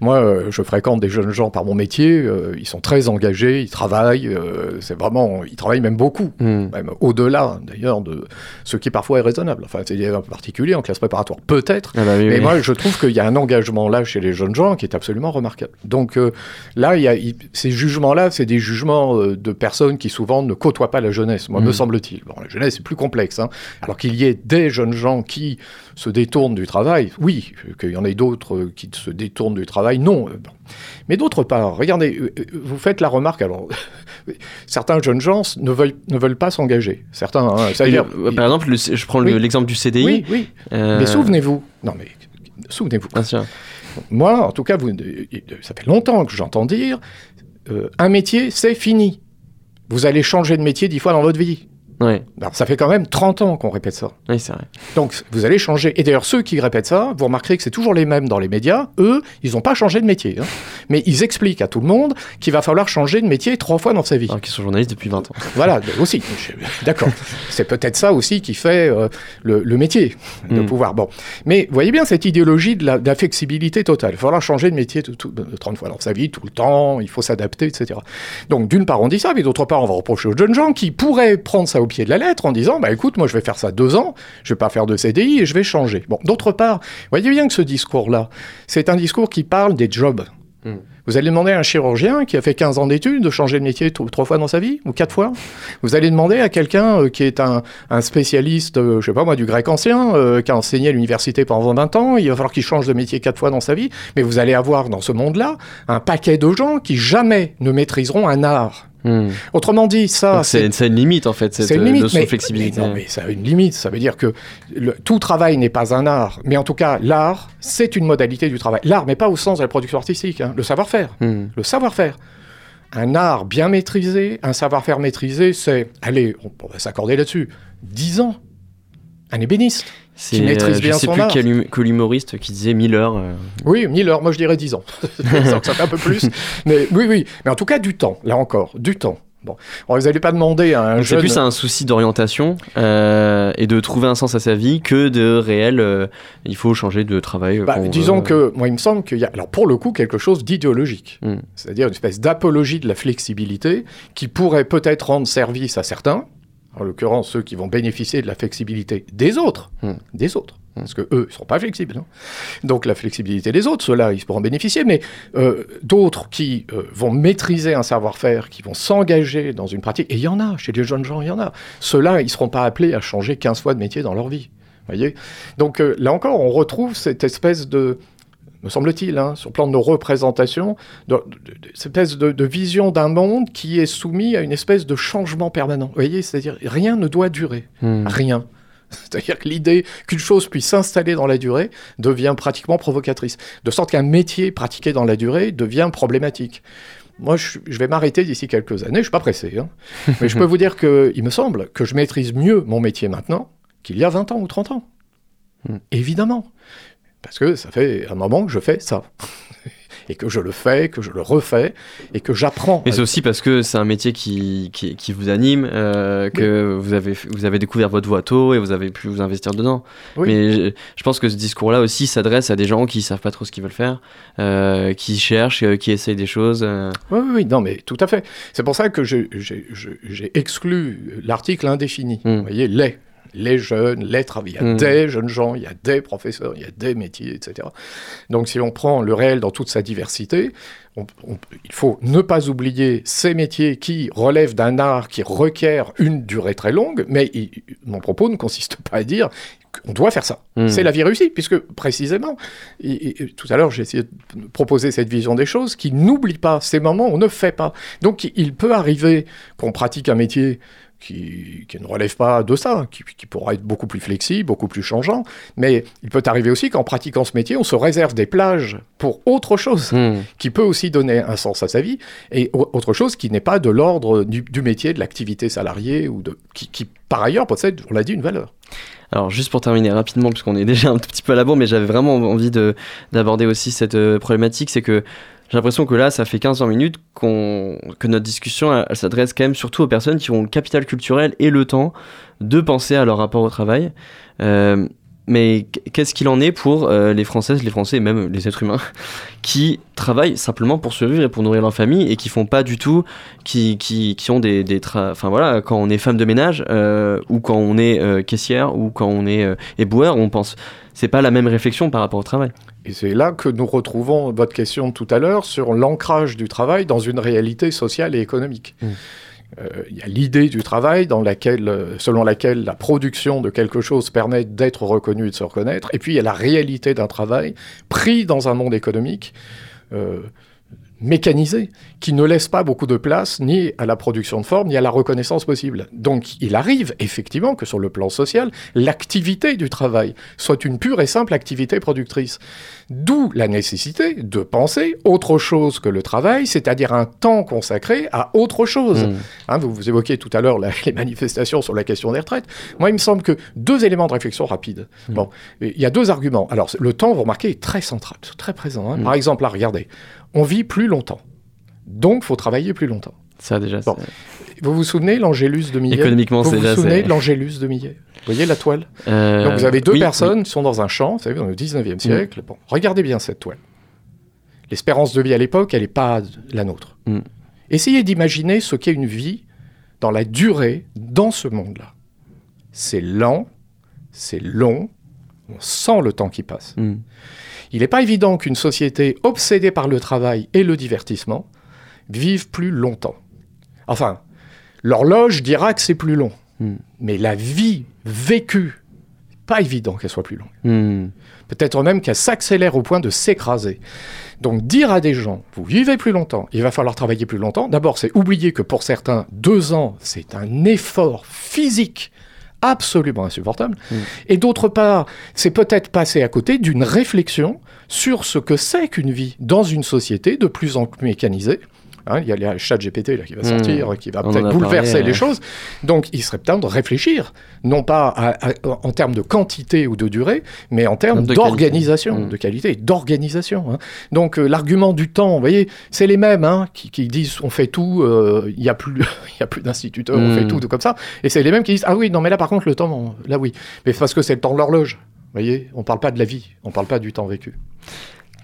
Speaker 3: Moi, euh, je fréquente des jeunes gens par mon métier, ils sont très engagés, ils travaillent, c'est vraiment, ils travaillent même beaucoup,
Speaker 1: Hmm.
Speaker 3: même au-delà d'ailleurs de ce qui parfois est raisonnable. Enfin, c'est en particulier en classe préparatoire, peut-être.
Speaker 1: Ah bah oui,
Speaker 3: Mais
Speaker 1: oui.
Speaker 3: moi, je trouve qu'il y a un engagement là chez les jeunes gens qui est absolument remarquable. Donc là, il y a, il- ces jugements-là, c'est des jugements de personnes qui souvent ne côtoient pas la jeunesse, moi,
Speaker 1: Mm.
Speaker 3: me semble-t-il. Bon, la jeunesse, c'est plus complexe. hein. Alors qu'il y ait des jeunes gens qui se détournent du travail, oui. Qu'il y en ait d'autres qui se détournent du travail, non. Euh. Mais d'autre part, regardez, euh, euh, vous faites la remarque, alors, [LAUGHS] certains jeunes gens ne veulent, ne veulent pas s'engager. Certains, hein,
Speaker 1: le- par exemple, le- je prends
Speaker 3: Oui.
Speaker 1: l'exemple du CDI.
Speaker 3: oui, oui.
Speaker 1: euh,
Speaker 3: Mais souvenez-vous, non mais, souvenez-vous,
Speaker 1: Bien sûr.
Speaker 3: moi, en tout cas, vous, ça fait longtemps que j'entends dire euh, un métier, c'est fini. Vous allez changer de métier dix fois dans votre vie.
Speaker 1: Ouais.
Speaker 3: Alors, ça fait quand même 30 ans qu'on répète ça.
Speaker 1: Oui, c'est vrai.
Speaker 3: Donc, vous allez changer. Et d'ailleurs, ceux qui répètent ça, vous remarquerez que c'est toujours les mêmes dans les médias. Eux, ils n'ont pas changé de métier. hein. Mais ils expliquent à tout le monde qu'il va falloir changer de métier trois fois dans sa vie.
Speaker 1: Alors qu'ils sont journalistes depuis 20 ans. [LAUGHS]
Speaker 3: Voilà, aussi. [LAUGHS] D'accord. C'est peut-être ça aussi qui fait euh, le, le métier, de
Speaker 1: Mm.
Speaker 3: pouvoir. Bon. Mais voyez bien cette idéologie flexibilité totale. Il va falloir changer de métier tout, tout- 30 fois dans sa vie, tout le temps, il faut s'adapter, etc. Donc, d'une part, on dit ça, mais d'autre part, on va reprocher aux jeunes gens qui pourraient prendre ça au pied de la lettre en disant bah écoute, moi, je vais faire ça deux ans, je vais pas faire de CDI et je vais changer. Bon, d'autre part, voyez bien que ce discours-là, c'est un discours qui parle des jobs.
Speaker 1: Mm.
Speaker 3: Vous allez demander à un chirurgien qui a fait 15 ans d'études de changer de métier trois fois dans sa vie, ou quatre fois. Vous allez demander à quelqu'un euh, qui est un, un spécialiste, euh, je sais pas moi, du grec ancien, euh, qui a enseigné à l'université pendant 20 ans, il va falloir qu'il change de métier quatre fois dans sa vie. Mais vous allez avoir dans ce monde-là un paquet de gens qui jamais ne maîtriseront un art.
Speaker 1: Hmm.
Speaker 3: Autrement dit, ça,
Speaker 1: c'est une limite en fait, cette
Speaker 3: c'est une
Speaker 1: euh,
Speaker 3: limite,
Speaker 1: notion
Speaker 3: mais,
Speaker 1: de flexibilité.
Speaker 3: mais non, mais ça a une limite. Ça veut dire que le- tout travail n'est pas un art, mais en tout cas, l'art, c'est une modalité du travail. L'art, mais pas au sens de la production artistique, hein, le savoir-faire.
Speaker 1: Hmm.
Speaker 3: Le savoir-faire. Un art bien maîtrisé, un savoir-faire maîtrisé, c'est, allez, on, on va s'accorder là-dessus, 10 ans. Un ébéniste.
Speaker 1: C'est,
Speaker 3: Qui maîtrise
Speaker 1: euh,
Speaker 3: bien
Speaker 1: je sais
Speaker 3: son
Speaker 1: plus
Speaker 3: art.
Speaker 1: quel hum- quel humoriste qui disait 1000 heures. euh,
Speaker 3: Oui, 1000 heures, moi je dirais 10 ans. [LAUGHS] ça fait un peu plus. [LAUGHS] Mais oui, oui. Mais en tout cas, du temps, là encore, du temps. Bon, Alors, vous n'allez pas demander à un
Speaker 1: Donc c'est
Speaker 3: jeune...
Speaker 1: plus un souci d'orientation euh, et de trouver un sens à sa vie que de réel. euh, il faut changer de travail.
Speaker 3: Bah, disons
Speaker 1: veut.
Speaker 3: que, moi, il me semble qu'il y a, alors pour le coup, quelque chose d'idéologique.
Speaker 1: Hmm.
Speaker 3: C'est-à-dire une espèce d'apologie de la flexibilité qui pourrait peut-être rendre service à certains, en l'occurrence ceux qui vont bénéficier de la flexibilité des autres,
Speaker 1: Hmm.
Speaker 3: des autres. Parce que eux, ils sont pas flexibles. hein. Donc la flexibilité des autres, ceux-là, ils pourront bénéficier. Mais euh, d'autres qui euh, vont maîtriser un savoir-faire, qui vont s'engager dans une pratique, et il y en a, chez les jeunes gens, il y en a. Ceux-là, ils seront pas appelés à changer 15 fois de métier dans leur vie. voyez? Donc euh, là encore, on retrouve cette espèce de, me semble-t-il, hein, sur le plan de nos représentations, de, de- de- cette espèce de, de vision d'un monde qui est soumis à une espèce de changement permanent. Vous voyez, c'est-à-dire rien ne doit durer,
Speaker 1: Hmm.
Speaker 3: rien. [LAUGHS] C'est-à-dire que l'idée qu'une chose puisse s'installer dans la durée devient pratiquement provocatrice, de sorte qu'un métier pratiqué dans la durée devient problématique. Moi, je, je vais m'arrêter d'ici quelques années, je suis pas pressé, hein. [LAUGHS] mais je peux vous dire qu'il me semble que je maîtrise mieux mon métier maintenant qu'il y a 20 ans ou 30 ans.
Speaker 1: Hmm.
Speaker 3: Évidemment. Parce que ça fait un moment que je fais ça. [LAUGHS] et que je le fais, que je le refais et que j'apprends.
Speaker 1: Et c'est aussi parce que c'est un métier qui, qui, qui vous anime, euh, que vous, avez, vous avez découvert votre voie tôt et vous avez pu vous investir dedans.
Speaker 3: Oui.
Speaker 1: Mais je, je pense que ce discours-là aussi s'adresse à des gens qui savent pas trop ce qu'ils veulent faire, euh, qui cherchent, euh, qui essayent des choses.
Speaker 3: Oui, oui, oui, non, mais tout à fait. C'est pour ça que j'ai- exclu l'article indéfini.
Speaker 1: Mm.
Speaker 3: Vous voyez, les. Les jeunes, les travailleurs. Il y a
Speaker 1: Mm.
Speaker 3: des jeunes gens, il y a des professeurs, il y a des métiers, etc. Donc, si on prend le réel dans toute sa diversité, on- on- il faut ne pas oublier ces métiers qui relèvent d'un art qui requiert une durée très longue, mais il- mon propos ne consiste pas à dire qu'on doit faire ça.
Speaker 1: Mm.
Speaker 3: C'est la vie réussie, puisque précisément, et- et- tout à l'heure j'ai essayé de proposer cette vision des choses, qui n'oublie pas ces moments où on ne fait pas. Donc il peut arriver qu'on pratique un métier qui, qui ne relève pas de ça, qui, qui pourra être beaucoup plus flexible, beaucoup plus changeant, mais il peut arriver aussi qu'en pratiquant ce métier, on se réserve des plages pour autre chose
Speaker 1: Hmm.
Speaker 3: qui peut aussi donner un sens à sa vie, et au- autre chose qui n'est pas de l'ordre du, du métier, de l'activité salariée, ou de, qui, qui, par ailleurs possède, on l'a dit, une valeur.
Speaker 1: Alors juste pour terminer rapidement, puisqu'on est déjà un tout petit peu à la bourre, mais j'avais vraiment envie de- d'aborder aussi cette euh, problématique, c'est que j'ai l'impression que là, ça fait 15-20 minutes qu'on que notre discussion, s'adresse quand même surtout aux personnes qui ont le capital culturel et le temps de penser à leur rapport au travail. Euh, mais qu'est-ce qu'il en est pour euh, les Françaises, les Français et même les êtres humains [LAUGHS] qui travaillent simplement pour survivre et pour nourrir leur famille et qui font pas du tout, qui, qui, qui ont des, des tra- enfin voilà, quand on est femme de ménage euh, ou quand on est euh, caissière ou quand on est éboueur, on pense, c'est pas la même réflexion par rapport au travail.
Speaker 3: Et c'est là que nous retrouvons votre question tout à l'heure sur l'ancrage du travail dans une réalité sociale et économique.
Speaker 1: Mm.
Speaker 3: Euh, Il y a l'idée du travail euh, selon laquelle la production de quelque chose permet d'être reconnu et de se reconnaître. Et puis il y a la réalité d'un travail pris dans un monde économique euh, mécanisé, qui ne laisse pas beaucoup de place ni à la production de forme, ni à la reconnaissance possible. Donc il arrive effectivement que sur le plan social, l'activité du travail soit une pure et simple activité productrice. D'où la nécessité de penser autre chose que le travail, c'est-à-dire un temps consacré à autre chose.
Speaker 1: Mm.
Speaker 3: Hein, vous, vous évoquiez tout à l'heure les manifestations sur la question des retraites. Moi, il me semble que deux éléments de réflexion rapides.
Speaker 1: Mm.
Speaker 3: Bon, il y a deux arguments. Alors, le temps, vous remarquez, est très central, très présent. hein.
Speaker 1: Mm.
Speaker 3: Par exemple, là, regardez, on vit plus longtemps. Donc, faut travailler plus longtemps.
Speaker 1: Ça déjà.
Speaker 3: Bon. Vous vous souvenez l'Angélus de Millet?
Speaker 1: Économiquement,
Speaker 3: Vous
Speaker 1: c'est
Speaker 3: vous
Speaker 1: déjà.
Speaker 3: souvenez l'Angélus de Millet? Vous voyez la toile?
Speaker 1: Euh,
Speaker 3: Donc, vous avez deux
Speaker 1: oui,
Speaker 3: personnes qui sont dans un champ, vous savez, dans le 19e siècle. Bon, regardez bien cette toile. L'espérance de vie à l'époque, elle n'est pas la nôtre.
Speaker 1: Mm.
Speaker 3: Essayez d'imaginer ce qu'est une vie dans la durée, dans ce monde-là. C'est lent, c'est long, on sent le temps qui passe.
Speaker 1: oui.
Speaker 3: Il n'est pas évident qu'une société obsédée par le travail et le divertissement vive plus longtemps. Enfin, l'horloge dira que c'est plus long,
Speaker 1: Mm.
Speaker 3: mais la vie vécue, pas évident qu'elle soit plus longue.
Speaker 1: Mm.
Speaker 3: Peut-être même qu'elle s'accélère au point de s'écraser. Donc dire à des gens, vous vivez plus longtemps, il va falloir travailler plus longtemps, d'abord c'est oublier que pour certains, deux ans, c'est un effort physique absolument insupportable.
Speaker 1: Mm.
Speaker 3: Et d'autre part, c'est peut-être passer à côté d'une réflexion sur ce que c'est qu'une vie dans une société de plus en plus mécanisée. Hein, il y a le chat GPT là, qui va
Speaker 1: Mm.
Speaker 3: sortir, qui va peut-être bouleverser
Speaker 1: parlé,
Speaker 3: les
Speaker 1: euh.
Speaker 3: choses. Donc il serait temps de réfléchir, non pas à- à- en termes de quantité ou de durée, mais en termes d'organisation, de qualité, d'organisation. hein. Donc euh, l'argument du temps, vous voyez, c'est les mêmes hein, qui, qui disent on fait tout, euh, il n'y a plus, [LAUGHS] il y a plus d'instituteurs, on fait tout, tout comme ça. Et c'est les mêmes qui disent ah oui, non mais là par contre le temps, on- là oui, mais parce que c'est le temps de l'horloge. Vous voyez, on parle pas de la vie, on parle pas du temps vécu.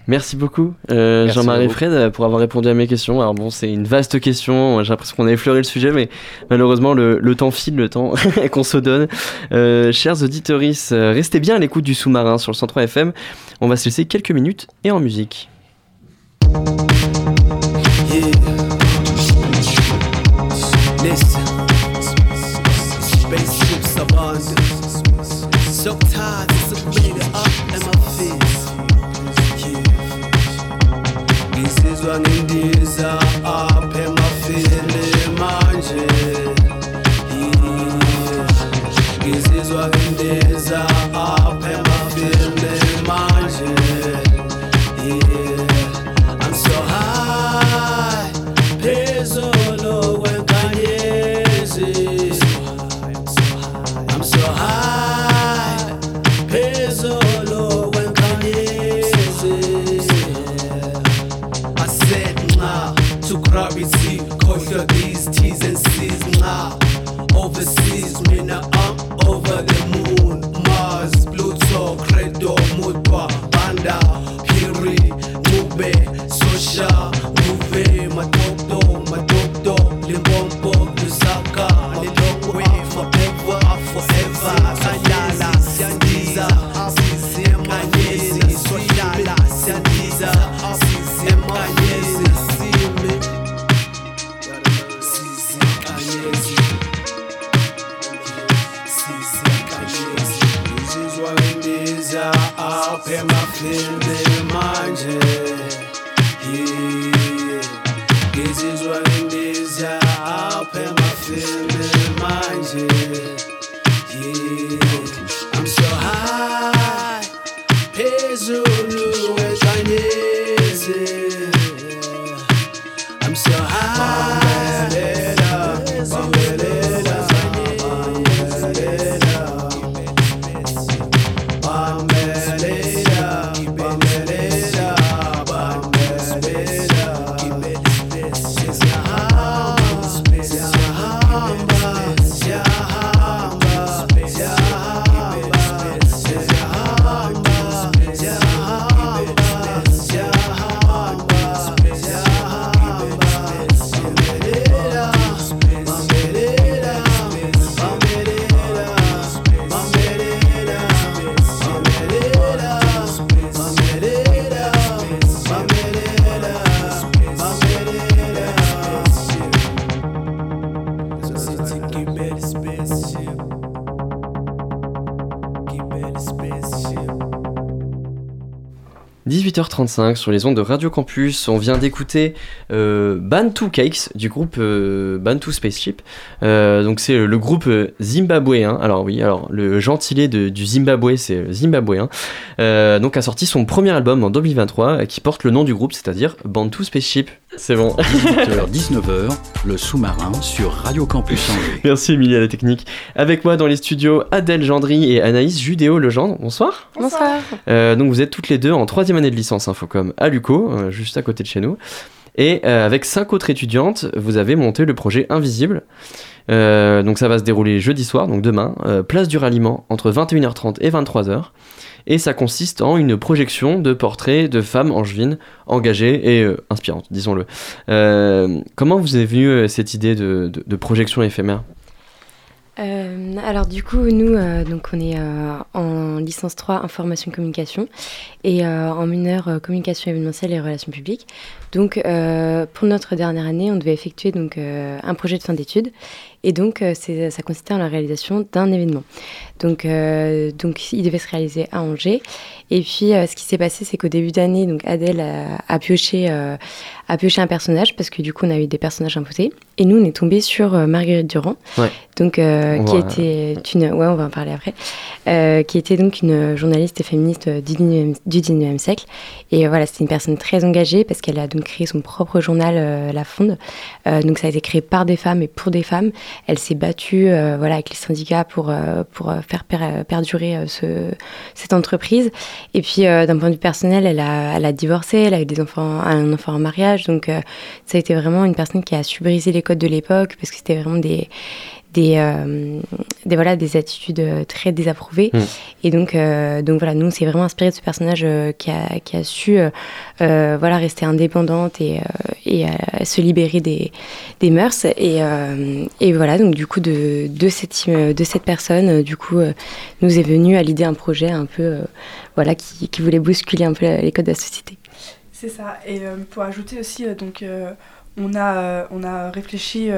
Speaker 1: Merci beaucoup, euh, Jean-Marie. Fred, euh, pour avoir répondu à mes questions. Alors bon, c'est une vaste question. J'ai l'impression qu'on a effleuré le sujet, mais malheureusement, le, le temps file, le temps [LAUGHS] qu'on se donne. Euh, chers auditeurs, restez bien à l'écoute du sous-marin sur le 103 FM. On va se laisser quelques minutes et en musique.
Speaker 5: Yeah. Listen. Spaceships abandoned. So tired, besoin de dire
Speaker 1: 18h35 sur les ondes de Radio Campus. On vient d'écouter euh, Bantu Cakes du groupe euh, Bantu Spaceship. Euh, donc c'est le groupe zimbabwéen. Alors oui, alors le gentilé du Zimbabwe, c'est zimbabwéen. Donc a sorti son premier album en 2023 euh, qui porte le nom du groupe, c'est-à-dire Bantu Spaceship. C'est bon.
Speaker 4: 18h, 19h, le sous-marin sur Radio Campus Angers. [LAUGHS]
Speaker 1: Merci Emilie à la technique. Avec moi dans les studios, Adèle Gendry et Anaïs Judéo-Legendre. Bonsoir.
Speaker 2: Bonsoir.
Speaker 1: Euh, donc vous êtes toutes les deux en troisième année de licence Infocom à Luco, euh, juste à côté de chez nous. Et euh, avec cinq autres étudiantes, vous avez monté le projet Invisible. Euh, donc ça va se dérouler jeudi soir, donc demain, euh, place du ralliement, entre 21h30 et 23h. Et ça consiste en une projection de portraits de femmes angevines engagées et euh, inspirantes, disons-le. Comment vous est venue cette idée de projection éphémère?
Speaker 6: Euh, alors du coup, nous, euh, donc on est euh, en licence 3 information communication et en mineur euh, communication événementielle et relations publiques. Donc pour notre dernière année, on devait effectuer donc un projet de fin d'études et donc ça consistait en la réalisation d'un événement. Donc, donc il devait se réaliser à Angers. Et puis ce qui s'est passé, c'est qu'au début d'année, donc Adèle a pioché, a pioché un personnage parce que du coup on a eu des personnages imposés. Et nous, on est tombé sur euh, Marguerite Durand,
Speaker 1: Ouais.
Speaker 6: donc euh, qui était une, ouais, on va en parler après, euh, qui était donc une journaliste et féministe du 19e, du 19e siècle. Et voilà, c'était une personne très engagée parce qu'elle a donc créé son propre journal, La Fonde. Donc ça a été créé par des femmes et pour des femmes. Elle s'est battue, voilà, avec les syndicats pour pour faire per- perdurer ce, cette entreprise. Et puis d'un point de vue personnel, elle a, elle a divorcé, elle a eu des enfants, un enfant en mariage. Donc euh, ça a été vraiment une personne qui a su briser les codes de l'époque parce que c'était vraiment des des, euh, des voilà des attitudes euh, très désapprouvées.
Speaker 1: Mm.
Speaker 6: et donc euh, donc voilà nous on s'est vraiment inspiré de ce personnage euh, qui a qui a su voilà rester indépendante et et se libérer des des mœurs. Et et voilà donc du coup de de cette de cette personne du coup nous est venu à l'idée un projet un peu voilà qui qui voulait bousculer un peu les codes de la société
Speaker 7: C'est ça. Et euh, pour ajouter aussi, euh, donc, euh, on, a, on a réfléchi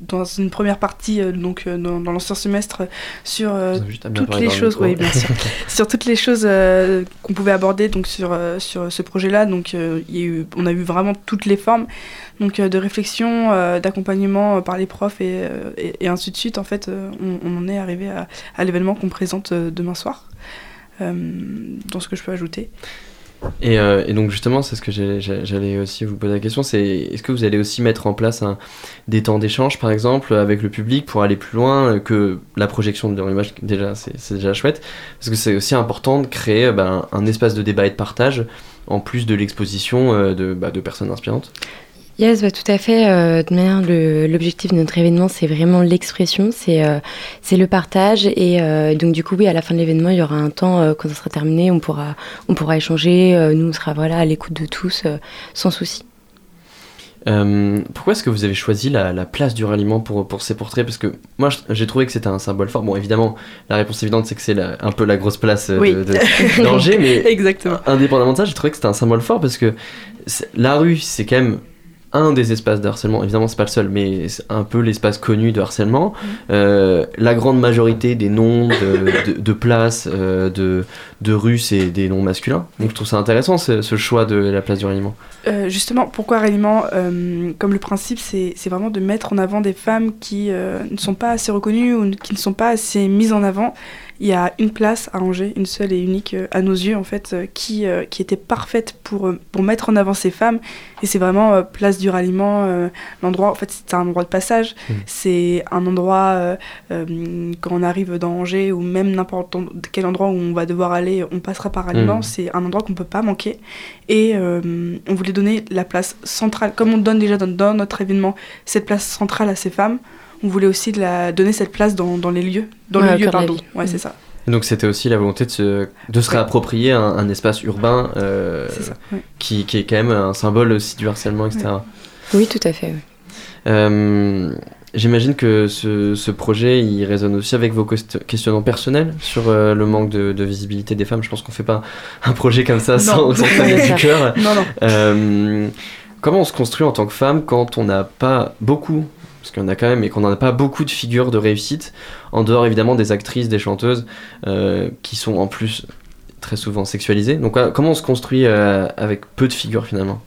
Speaker 7: dans une première partie, euh, donc euh, dans, dans l'ancien semestre, sur euh, toutes les
Speaker 1: le
Speaker 7: choses, oui, bien sûr, [LAUGHS] sur toutes les choses qu'on pouvait aborder donc sur sur ce projet-là. Donc, euh, il y a eu, on a eu vraiment toutes les formes, donc de réflexion, d'accompagnement par les profs et, et, et ainsi de suite. En fait, on, on en est arrivé à, à l'événement qu'on présente demain soir. Dans ce que je peux ajouter.
Speaker 1: Et, euh, et donc justement, c'est ce que j'allais aussi vous poser la question, c'est est-ce que vous allez aussi mettre en place des temps d'échange, par exemple, avec le public pour aller plus loin euh, que la projection de l'image Déjà, c'est déjà chouette, parce que c'est aussi important de créer ben, un espace de débat et de partage, en plus de l'exposition euh, bah, de personnes inspirantes.
Speaker 6: Yes, bah, tout à fait. Euh, de manière, le- l'objectif de notre événement, c'est vraiment l'expression, c'est euh, c'est le partage. Et euh, donc, du coup, oui, à la fin de l'événement, il y aura un temps, euh, quand ça sera terminé, on pourra, on pourra échanger. euh, nous, on sera voilà, à l'écoute de tous, euh, sans souci.
Speaker 1: Euh, pourquoi est-ce que vous avez choisi la, la place du ralliement pour, pour ces portraits? Parce que moi, j'ai trouvé que c'était un symbole fort. Bon, évidemment, la réponse évidente, c'est que c'est la- un peu la grosse place
Speaker 7: Oui.
Speaker 1: de, de- [LAUGHS] d'Angers, mais
Speaker 7: Exactement.
Speaker 1: indépendamment de ça, j'ai trouvé que c'était un symbole fort parce que la rue, c'est quand même un des espaces de harcèlement. Évidemment, c'est pas le seul, mais c'est un peu l'espace connu de harcèlement. Euh, la grande majorité des noms de, de, de [LAUGHS] places, euh, de, de rues, c'est des noms masculins. Donc je trouve ça intéressant ce, ce choix de la place du ralliement.
Speaker 7: Euh, justement, pourquoi Ralliement? Euh, Comme le principe, c'est vraiment de mettre en avant des femmes qui ne sont pas assez reconnues ou qui ne sont pas assez mises en avant. Il y a une place à Angers, une seule et unique euh, à nos yeux, en fait, euh, qui, euh, qui était parfaite pour, pour mettre en avant ces femmes. Et c'est vraiment place du ralliement, l'endroit, en fait, c'est un endroit de passage.
Speaker 1: Mhm.
Speaker 7: C'est un endroit, quand on arrive dans Angers, ou même n'importe quel endroit où on va devoir aller, on passera par ralliement.
Speaker 1: Mhm.
Speaker 7: C'est un endroit qu'on peut pas manquer. Et on voulait donner la place centrale, comme on donne déjà dans, dans notre événement, cette place centrale à ces femmes. On voulait aussi de la, donner cette place dans, dans les lieux. Dans
Speaker 6: Ouais,
Speaker 7: le lieu, pardon. Ouais,
Speaker 6: Mhm.
Speaker 7: c'est ça.
Speaker 1: Et Donc c'était aussi la volonté de se, de se
Speaker 7: Ouais.
Speaker 1: réapproprier un, un espace urbain euh,
Speaker 7: ça.
Speaker 1: qui, qui est quand même un symbole aussi du harcèlement, etc.
Speaker 6: Oui, tout à fait. ouais.
Speaker 1: Euh, J'imagine que ce, ce projet, il résonne aussi avec vos quest- questionnements personnels sur euh, le manque de, de visibilité des femmes. Je pense qu'on fait pas un projet comme ça sans,
Speaker 7: Non.
Speaker 1: sans [LAUGHS] du cœur.
Speaker 7: Non, non.
Speaker 1: Euh, comment on se construit en tant que femme quand on n'a pas beaucoup, parce qu'il y en a quand même, et qu'on n'a pas beaucoup de figures de réussite, en dehors évidemment des actrices, des chanteuses, euh, qui sont en plus très souvent sexualisées. Donc comment on se construit euh, avec peu de figures finalement?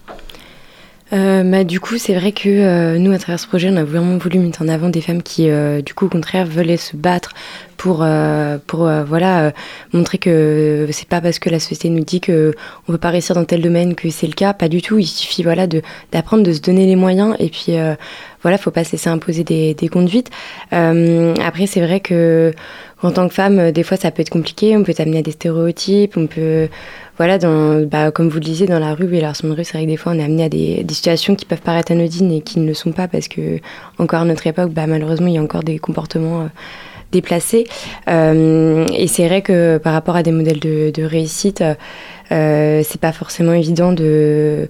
Speaker 6: Euh, bah, du coup, c'est vrai que euh, nous, à travers ce projet, on a vraiment voulu mettre en avant des femmes qui, euh, du coup, au contraire, veulent se battre pour, euh, pour euh, voilà, euh, montrer que c'est pas parce que la société nous dit que on peut pas réussir dans tel domaine que c'est le cas. Pas du tout. Il suffit voilà de d'apprendre, de se donner les moyens et puis voilà, faut pas se laisser imposer des, des conduites. Après, c'est vrai que en tant que femme, des fois, ça peut être compliqué. On peut t'amener à des stéréotypes. On peut voilà, dans, bah, comme vous le disiez, dans la rue et l'arson rue, c'est vrai que des fois on est amené à des, situations qui peuvent paraître anodines et qui ne le sont pas parce que, encore à notre époque, bah, malheureusement, il y a encore des comportements euh, déplacés. Euh, et c'est vrai que par rapport à des modèles de, de réussite, euh, c'est pas forcément évident de.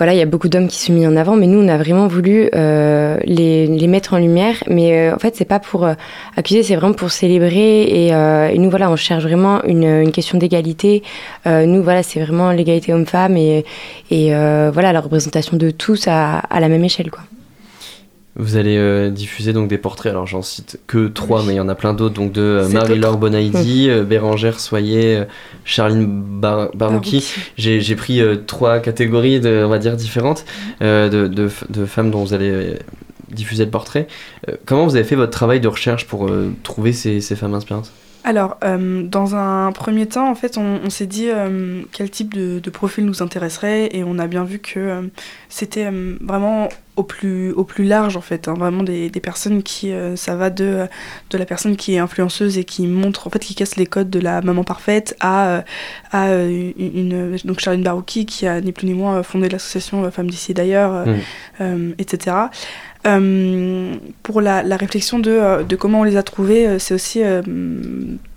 Speaker 6: Voilà, il y a beaucoup d'hommes qui sont mis en avant, mais nous, on a vraiment voulu euh, les, les mettre en lumière. Mais euh, en fait, c'est pas pour euh, accuser, c'est vraiment pour célébrer. Et, nous, voilà, on cherche vraiment une, une question d'égalité. Nous, voilà, c'est vraiment l'égalité homme-femme et, et voilà, la représentation de tous à, à la même échelle, quoi.
Speaker 1: Vous allez euh, diffuser donc des portraits, alors j'en cite que trois, mais il y en a plein d'autres, donc de euh, Marie-Laure Bonaïdi, [LAUGHS] euh, Bérangère Soyer, euh, Charline Bar- Barouki. J'ai pris trois catégories, de, on va dire, différentes de, de f- de femmes dont vous allez diffuser le portrait. Comment vous avez fait votre travail de recherche pour trouver ces, ces femmes inspirantes?
Speaker 7: Alors, euh, dans un premier temps, en fait, on, on s'est dit euh, quel type de, de profil nous intéresserait et on a bien vu que euh, c'était vraiment au plus, au plus large, en fait. hein, vraiment des, des personnes qui, ça va de, de la personne qui est influenceuse et qui montre, en fait, qui casse les codes de la maman parfaite à, à une, une- donc Charline Barouki qui a ni plus ni moins fondé l'association Femmes d'ici d'ailleurs, euh,
Speaker 1: Mm.
Speaker 7: euh, etc. Euh, pour la, réflexion de, euh, de comment on les a trouvés, euh, c'est aussi euh,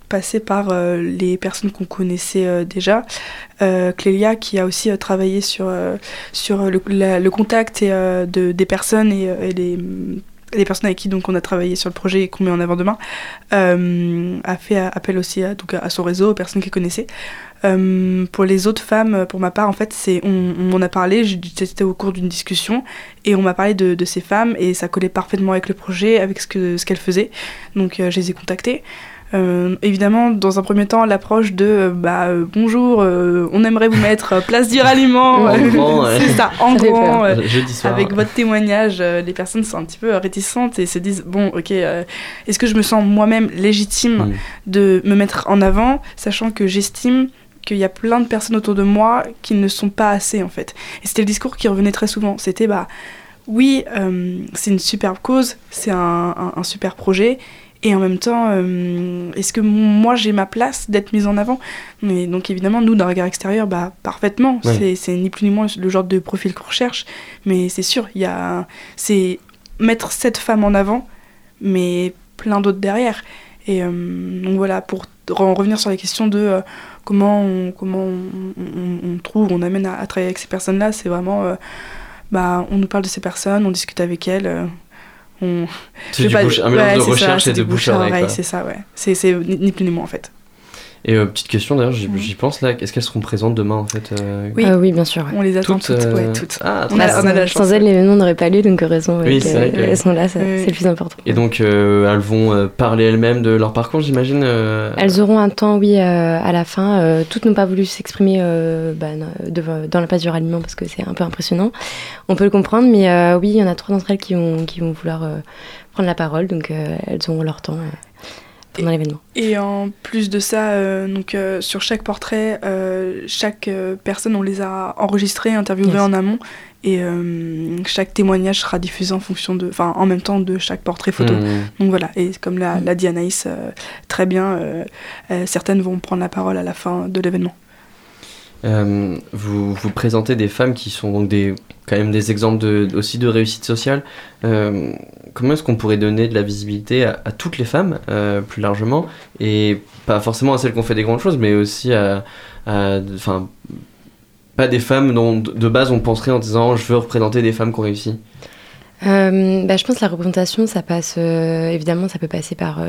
Speaker 7: passé par les personnes qu'on connaissait déjà. Clélia qui a aussi travaillé sur, sur le, contact des personnes et, et les, les personnes avec qui donc, on a travaillé sur le projet et qu'on met en avant demain, euh, a fait appel aussi à, donc, à son réseau, aux personnes qu'elle connaissait. Euh, pour les autres femmes, pour ma part, en fait, c'est on, on m'en a parlé, c'était au cours d'une discussion, et on m'a parlé de, de ces femmes, et ça collait parfaitement avec le projet, avec ce que ce qu'elles faisaient. Donc euh, je les ai contactées. Euh, évidemment, dans un premier temps, l'approche de euh, bah, euh, bonjour, euh, on aimerait vous mettre place du ralliement. [LAUGHS] C'est ça, en grand.
Speaker 6: peur.
Speaker 7: euh,
Speaker 1: Jeudi soir.
Speaker 7: avec votre témoignage, euh, les personnes sont un petit peu réticentes et se disent bon, ok, euh, est-ce que je me sens moi-même légitime
Speaker 1: Mm.
Speaker 7: de me mettre en avant, sachant que j'estime qu'il y a plein de personnes autour de moi qui ne sont pas assez en fait. Et c'était le discours qui revenait très souvent. C'était bah oui, euh, c'est une superbe cause, c'est un, un- un super projet. Et en même temps, euh, est-ce que moi j'ai ma place d'être mise en avant? Mais donc évidemment, nous, d'un regard extérieur, bah, parfaitement.
Speaker 1: Ouais.
Speaker 7: C'est- ni plus ni moins le genre de profil qu'on recherche. Mais c'est sûr, il y a, c'est mettre cette femme en avant, mais plein d'autres derrière. Et euh, donc voilà, pour en revenir sur les questions de euh, comment, on, comment on, on- on trouve, on amène à, à travailler avec ces personnes-là, c'est vraiment, euh, bah, on nous parle de ces personnes, on discute avec elles. On...
Speaker 1: C'est du
Speaker 7: pas-
Speaker 1: bouche- un mélange
Speaker 7: ouais,
Speaker 1: de
Speaker 7: ça,
Speaker 1: recherche
Speaker 7: c'est
Speaker 1: et de bouche à oreille.
Speaker 7: C'est ça, ouais. C'est ni plus ni moins en fait.
Speaker 1: Et euh, petite question d'ailleurs, j'y pense là, est-ce qu'elles seront présentes demain en fait euh,
Speaker 7: Oui.
Speaker 6: Ah oui, bien sûr. ouais.
Speaker 7: On les attend
Speaker 1: Toutes,
Speaker 7: toutes, ouais, toutes.
Speaker 1: Ah,
Speaker 7: On a, on a de la
Speaker 6: sans,
Speaker 7: chance.
Speaker 6: sans elles, l'événement n'aurait pas lieu, donc
Speaker 1: Oui, vrai que-
Speaker 6: qu'elles sont là,
Speaker 7: Oui.
Speaker 6: c'est le plus important.
Speaker 1: Et donc euh, elles vont euh, parler elles-mêmes de leur parcours, j'imagine euh,
Speaker 6: Elles auront un temps, oui, euh, à la fin. Euh, toutes n'ont pas voulu s'exprimer euh, bah, dans la place du ralliement parce que c'est un peu impressionnant. On peut le comprendre, mais euh, oui, il y en a trois d'entre elles qui vont, qui vont vouloir euh, prendre la parole, donc euh, elles auront leur temps euh, pendant l'événement.
Speaker 7: Et en plus de ça, euh, donc euh, sur chaque portrait, euh, chaque euh, personne, on les a enregistrés, interviewés
Speaker 6: Yes.
Speaker 7: en amont, et euh, chaque témoignage sera diffusé en fonction de, enfin, en même temps de chaque portrait photo.
Speaker 1: hmm.
Speaker 7: Donc voilà. Et comme l'a,
Speaker 6: Mm.
Speaker 7: l'a dit Anaïs euh, très bien, euh, euh, certaines vont prendre la parole à la fin de l'événement.
Speaker 1: Euh, vous, vous présentez des femmes qui sont donc des, quand même des exemples aussi de réussite sociale. Euh, comment est-ce qu'on pourrait donner de la visibilité à, toutes les femmes, euh, plus largement, et pas forcément à celles qui ont fait des grandes choses, mais aussi à, enfin, pas des femmes dont de base on penserait en disant je veux représenter des femmes qui ont réussi.
Speaker 6: Bah, je pense que la représentation, ça passe évidemment, ça peut passer par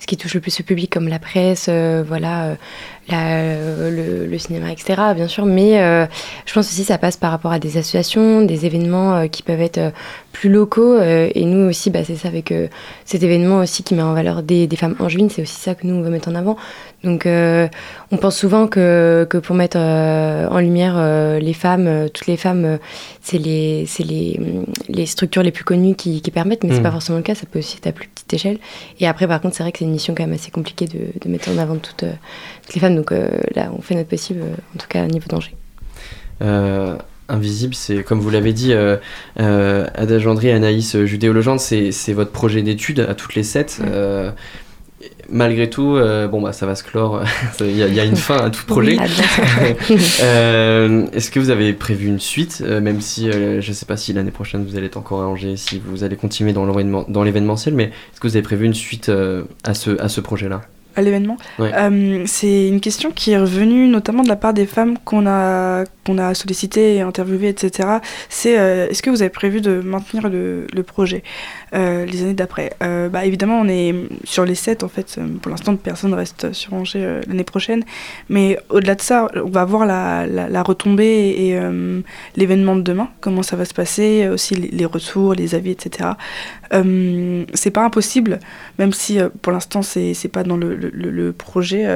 Speaker 6: ce qui touche le plus le public, comme la presse, voilà, la- euh, le, le cinéma, etc. Bien sûr, mais euh, je pense aussi que ça passe par rapport à des associations, des événements euh, qui peuvent être plus locaux. et nous aussi, bah, c'est ça avec cet événement aussi qui met en valeur des, des femmes angevines. C'est aussi ça que nous on veut mettre en avant. Donc, on pense souvent que, que pour mettre en lumière les femmes, toutes les femmes, c'est les, c'est les, hum, les structures les plus connues qui, qui permettent, mais c'est
Speaker 1: Mm.
Speaker 6: pas forcément le cas, ça peut aussi être à plus petite échelle. Et après, par contre, c'est vrai que c'est une mission quand même assez compliquée de, de mettre en avant toutes, toutes les femmes, donc euh, là, on fait notre possible, euh, en tout cas, au niveau danger.
Speaker 1: Euh, Invisible, c'est comme vous l'avez dit, euh, euh, Ada Gendry, Anaïs euh, c'est votre projet d'étude à toutes les sept.
Speaker 6: Ouais.
Speaker 1: Malgré tout, bon bah ça va se clore. [LAUGHS] Il y, a- il y a une fin à tout projet. [LAUGHS] Est-ce que vous avez prévu une suite, même si je sais pas si l'année prochaine vous allez être encore à Angers, si vous allez continuer dans l'événement- dans l'événementiel, mais est-ce que vous avez prévu une suite à ce à ce projet-là?
Speaker 7: À l'événement.
Speaker 1: Ouais.
Speaker 7: Euh, c'est une question qui est revenue notamment de la part des femmes qu'on a, qu'on a sollicitées et interviewées, etc. C'est euh, est-ce que vous avez prévu de maintenir le, projet euh, les années d'après? Euh, bah, Évidemment, on est sur les 7 en fait. Pour l'instant, personne reste sur Angers l'année prochaine. Mais au-delà de ça, on va voir la, la, retombée et, l'événement de demain, comment ça va se passer, aussi les, retours, les avis, etc. C'est pas impossible même si pour l'instant c'est pas dans le- le projet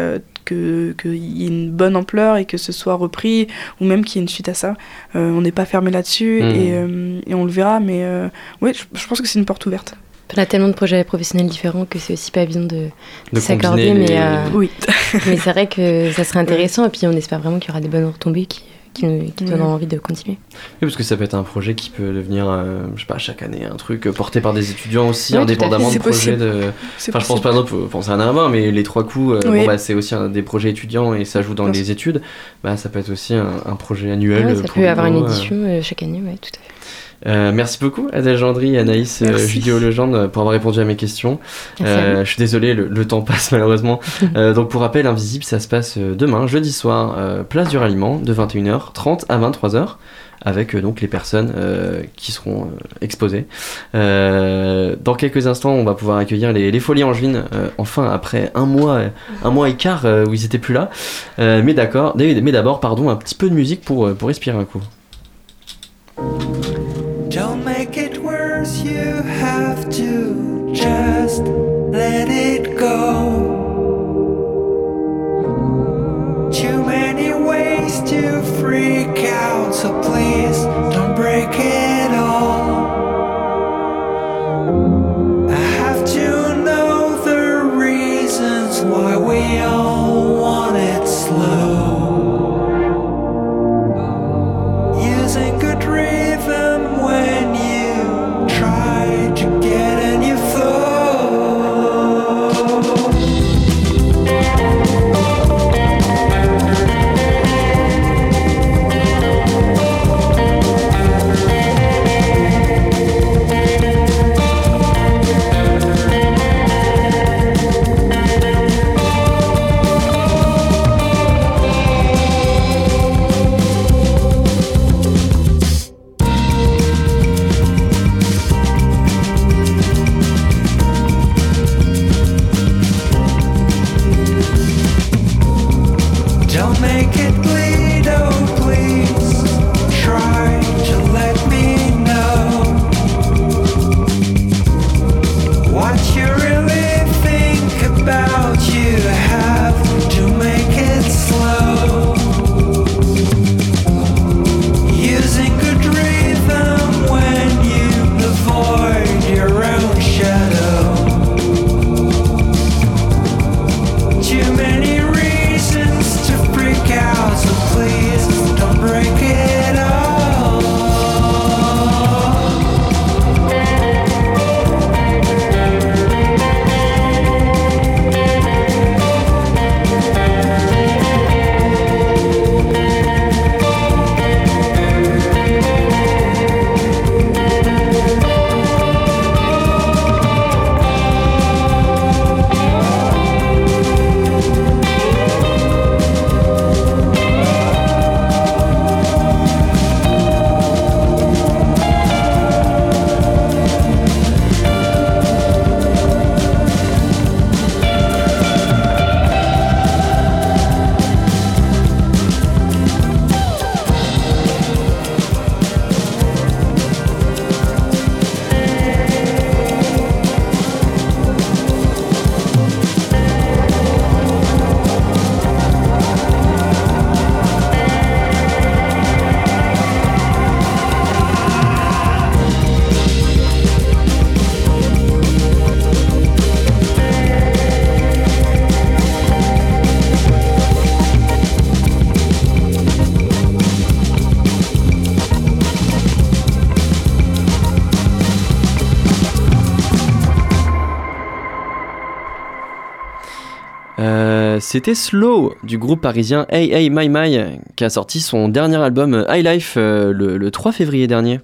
Speaker 7: que qu'il y ait une bonne ampleur et que ce soit repris ou même qu'il y ait une suite à ça. Euh, on n'est pas fermé là-dessus et, euh, et on le verra, mais euh, oui, je, je pense que c'est une porte ouverte.
Speaker 6: On a tellement de projets professionnels différents que c'est aussi pas évident de,
Speaker 1: De
Speaker 6: s'accorder, mais,
Speaker 1: les-
Speaker 6: euh,
Speaker 7: Oui. [LAUGHS]
Speaker 6: mais c'est vrai que ça serait intéressant, et puis on espère vraiment qu'il y aura des bonnes retombées qui, qui nous, qui
Speaker 7: Mhm.
Speaker 6: donneront envie de continuer.
Speaker 1: Oui, parce que ça peut être un projet qui peut devenir, euh, je sais pas, chaque année, un truc euh, porté par des étudiants aussi,
Speaker 6: Oui,
Speaker 1: indépendamment projets
Speaker 7: possible.
Speaker 1: de. Enfin, je pense par exemple, faut penser à Narbin, mais les trois coups, euh,
Speaker 7: Oui.
Speaker 1: bon, bah, c'est aussi un des projets étudiants et ça joue dans les études. Bah, ça peut être aussi un, un projet annuel.
Speaker 6: Ouais,
Speaker 1: euh,
Speaker 6: ça
Speaker 1: pro
Speaker 6: peut avoir une édition euh, chaque année, ouais, tout à fait.
Speaker 1: Euh, merci beaucoup, Adèle Gendry, Anaïs euh. Judéo Legendre, pour avoir répondu à mes questions. Euh, je suis désolé, le, le temps passe [LAUGHS] malheureusement. Euh, donc pour rappel, Invisible, ça se passe euh, demain, jeudi soir, euh, place du ralliement, de 21h30 à 23h, avec euh, donc les personnes euh, qui seront euh, exposées. Euh, dans quelques instants, on va pouvoir accueillir les, les Folies Angevines, euh, enfin après un mois, euh, un mois et quart euh, où ils étaient plus là. Euh, mais d'accord, mais d'abord, pardon, un petit peu de musique pour, euh, pour respirer un coup.
Speaker 5: Don't make it worse, you have to just let it go. Too many ways to freak out, so please don't break it all. I have to know the reasons why we all
Speaker 1: C'était Slow du groupe parisien Hey Hey My My qui a sorti son dernier album High Life euh, le, le 3 février dernier.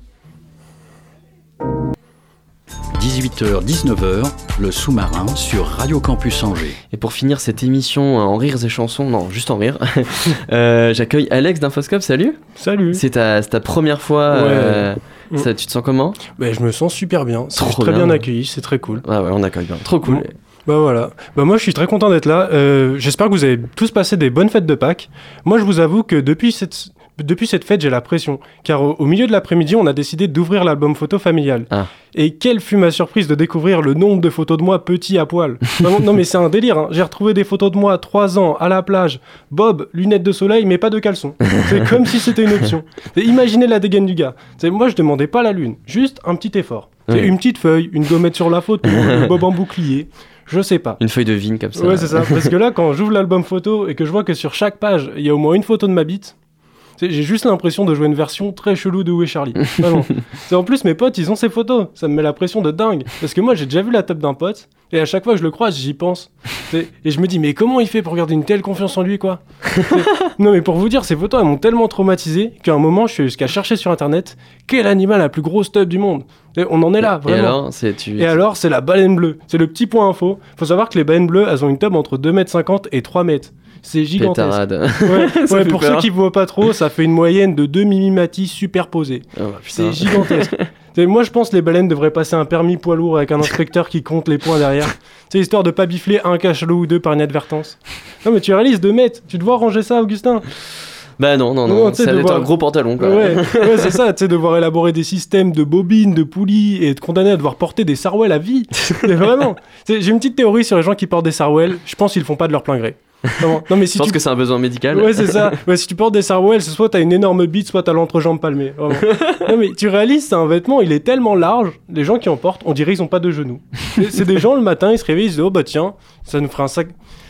Speaker 4: 18h-19h, le sous-marin sur Radio Campus Angers.
Speaker 1: Et pour finir cette émission en rires et chansons, non, juste en rire, [LAUGHS] euh, j'accueille Alex d'Infoscope, salut
Speaker 8: Salut
Speaker 1: C'est ta, première fois,
Speaker 8: Ouais.
Speaker 1: euh, ça, tu te sens comment?
Speaker 8: Bah, Je me sens super bien, c'est
Speaker 1: Trop
Speaker 8: très
Speaker 1: bien.
Speaker 8: bien accueilli, c'est très cool.
Speaker 1: Ah ouais, on accueille bien, trop cool.
Speaker 8: Bon. Bah voilà. Bah moi je suis très content d'être là. Euh, J'espère que vous avez tous passé des bonnes fêtes de Pâques. Moi je vous avoue que depuis cette, depuis cette fête j'ai la pression. Car au, au milieu de l'après-midi on a décidé d'ouvrir l'album photo familial.
Speaker 1: Ah.
Speaker 8: Et quelle fut ma surprise de découvrir le nombre de photos de moi petit à poil. Vraiment, non mais c'est un délire. hein. J'ai retrouvé des photos de moi 3 ans à la plage. Bob, lunettes de soleil mais pas de caleçon. C'est comme si c'était une option. Et imaginez la dégaine du gars. Moi je demandais pas la lune, juste un petit effort. Une petite feuille, une gommette sur la photo, Bob en bouclier. Je sais pas.
Speaker 1: Une feuille de vigne comme ça.
Speaker 8: Ouais, c'est ça. Parce que là, quand j'ouvre l'album photo et que je vois que sur chaque page, il y a au moins une photo de ma bite, j'ai juste l'impression de jouer une version très chelou de Où est Charlie. [LAUGHS] C'est en plus, mes potes, ils ont ces photos. Ça me met la pression de dingue. Parce que moi, j'ai déjà vu la table d'un pote. Et à chaque fois que je le croise, j'y pense. Et je me dis, mais comment il fait pour garder une telle confiance en lui, quoi? [LAUGHS] Non, mais pour vous dire, ces photos, elles m'ont tellement traumatisé qu'à un moment, je suis jusqu'à chercher sur internet quel animal a la plus grosse tub du monde. Et on en est là,
Speaker 1: Et
Speaker 8: vraiment.
Speaker 1: alors, c'est tu.
Speaker 8: Et alors, c'est la baleine bleue. C'est le petit point info. Faut savoir que les baleines bleues, elles ont une tub entre 2m50 et 3 mètres. C'est gigantesque. Ouais, [LAUGHS] ouais, pour
Speaker 1: peur.
Speaker 8: ceux qui voient pas trop, ça fait une moyenne de 2 mimimati superposés.
Speaker 1: Putain.
Speaker 8: C'est gigantesque. [LAUGHS] C'est- Moi, je pense que les baleines devraient passer un permis poids lourd avec un inspecteur qui compte les points derrière. [LAUGHS] C'est histoire de pas bifler un cachalot ou deux par inadvertance. Non, mais tu réalises 2 mètres. Tu dois ranger ça, Augustin?
Speaker 1: Bah non, non,
Speaker 8: Non,
Speaker 1: non, ça
Speaker 8: de
Speaker 1: va être
Speaker 8: voir-
Speaker 1: un gros pantalon quoi.
Speaker 8: Ouais, [LAUGHS] ouais c'est ça, tu sais, devoir élaborer des systèmes de bobines, de poulies et être condamné à devoir porter des sarouels à vie. [LAUGHS] Mais vraiment. J'ai une petite théorie sur les gens qui portent des sarouels. Je pense qu'ils font pas de leur plein gré. Non, mais
Speaker 1: Je
Speaker 8: si
Speaker 1: pense
Speaker 8: tu.
Speaker 1: que c'est un besoin médical.
Speaker 8: Ouais, c'est ça. [LAUGHS] Ouais, si tu portes des sarouels, c'est soit t'as une énorme bite, soit t'as l'entrejambe palmée. Vraiment. non, mais tu réalises, c'est un vêtement, il est tellement large, les gens qui en portent, on dirait qu'ils ont pas de genoux. C'est c'est des gens le matin, ils se réveillent, ils se disent, oh bah tiens, ça nous fera un sac.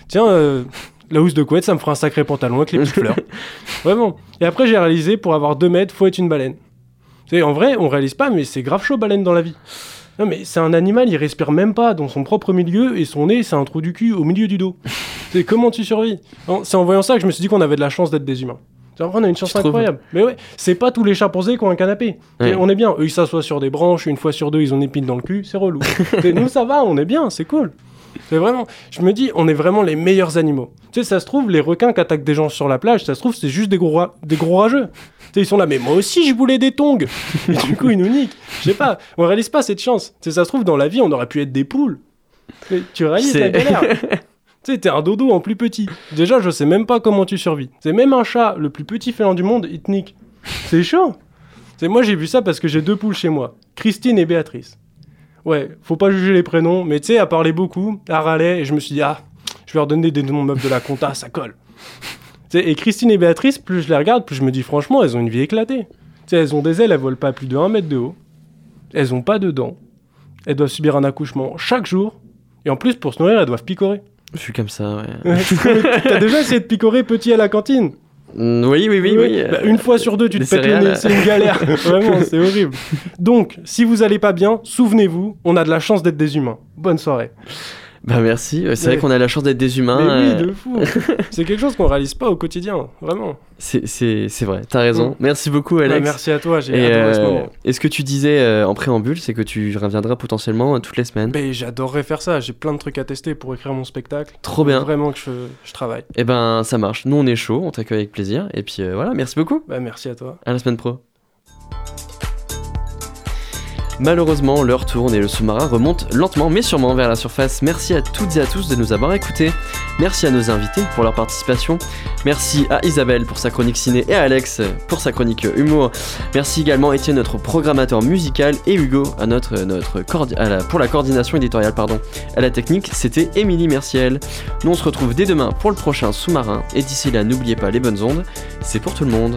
Speaker 8: Tiens, euh, la housse de couette, ça me fera un sacré pantalon avec les petites fleurs. [LAUGHS] Vraiment. Et après, j'ai réalisé, pour avoir 2 mètres, faut être une baleine. Tu sais, en vrai, on réalise pas, mais c'est grave chaud, baleine dans la vie. Non, mais c'est un animal, il respire même pas dans son propre milieu et son nez, c'est un trou du cul au milieu du dos. [LAUGHS] C'est comment tu survis C'est en voyant ça que je me suis dit qu'on avait de la chance d'être des humains. On a une chance incroyable. Mais ouais, c'est pas tous les chimpanzés qui ont un canapé.
Speaker 1: Ouais.
Speaker 8: Et On est bien. Eux, ils s'assoient sur des branches, une fois sur deux, ils ont une épine dans le cul, c'est relou. [LAUGHS] Et nous, ça va, on est bien, c'est cool. C'est vraiment. Je me dis, on est vraiment les meilleurs animaux. Tu sais, ça se trouve, les requins qui attaquent des gens sur la plage, ça se trouve, c'est juste des gros, des gros rageux. Tu sais, ils sont là, mais moi aussi, je voulais des tongs. Et [LAUGHS] du coup, ils nous niquent. Je sais pas, on réalise pas cette chance. Tu sais, ça se trouve, dans la vie, on aurait pu être des poules. Mais tu réalises la galère. [LAUGHS] Tu sais, t'es un dodo en plus petit. Déjà, je sais même pas comment tu survis. C'est même un chat, le plus petit félin du monde, il te nique. C'est chaud. C'est moi, j'ai vu ça parce que j'ai deux poules chez moi, Christine et Béatrice. Ouais, faut pas juger les prénoms, mais tu sais, elle parlait beaucoup, elle râlait, et je me suis dit, ah, je vais leur donner des noms de meufs de la compta, ça colle. Et Christine et Béatrice, plus je les regarde, plus je me dis, franchement, elles ont une vie éclatée. Elles ont des ailes, elles volent pas plus de 1 mètre de haut. Elles ont pas de dents. Elles doivent subir un accouchement chaque jour. Et en plus, pour se nourrir, elles doivent picorer.
Speaker 1: Je suis comme ça, ouais. [LAUGHS]
Speaker 8: T'as déjà essayé de picorer petit à la cantine?
Speaker 1: Mm, Oui, oui, oui, oui.
Speaker 8: Bah, une fois sur deux, tu te pètes le nez. C'est une galère. [LAUGHS] Vraiment, c'est horrible. Donc, si vous allez pas bien, souvenez-vous, on a de la chance d'être des humains. Bonne soirée.
Speaker 1: Bah merci, c'est
Speaker 8: Ouais.
Speaker 1: vrai qu'on a la chance d'être des humains.
Speaker 8: Mais oui,
Speaker 1: euh,
Speaker 8: de fou. [LAUGHS] c'est quelque chose qu'on réalise pas au quotidien. Vraiment.
Speaker 1: c'est- vrai, t'as raison.
Speaker 8: Mm.
Speaker 1: Merci beaucoup, Alex.
Speaker 8: Ouais, merci à toi, j'ai
Speaker 1: Et,
Speaker 8: adoré ce
Speaker 1: euh,
Speaker 8: moment.
Speaker 1: et ce que tu disais euh, en préambule, c'est que tu reviendras potentiellement euh, toutes les semaines?
Speaker 8: Mais j'adorerais faire ça. J'ai plein de trucs à tester pour écrire mon spectacle.
Speaker 1: Trop bien.
Speaker 8: Vraiment que je, je travaille.
Speaker 1: Eh ben, ça marche. Nous, on est chaud, on t'accueille avec plaisir. Et puis voilà, merci beaucoup.
Speaker 8: Bah, merci à toi.
Speaker 1: À la semaine pro. Malheureusement, l'heure tourne et le sous-marin remonte lentement mais sûrement vers la surface. Merci à toutes et à tous de nous avoir écoutés. Merci à nos invités pour leur participation. Merci à Isabelle pour sa chronique ciné et à Alex pour sa chronique humour. Merci également à Étienne, notre programmateur musical, et Hugo à notre, pour la coordination éditoriale. Pardon. À la technique, c'était Émilie Merciel. Nous, on se retrouve dès demain pour le prochain sous-marin. Et d'ici là, n'oubliez pas les bonnes ondes. C'est pour tout le monde.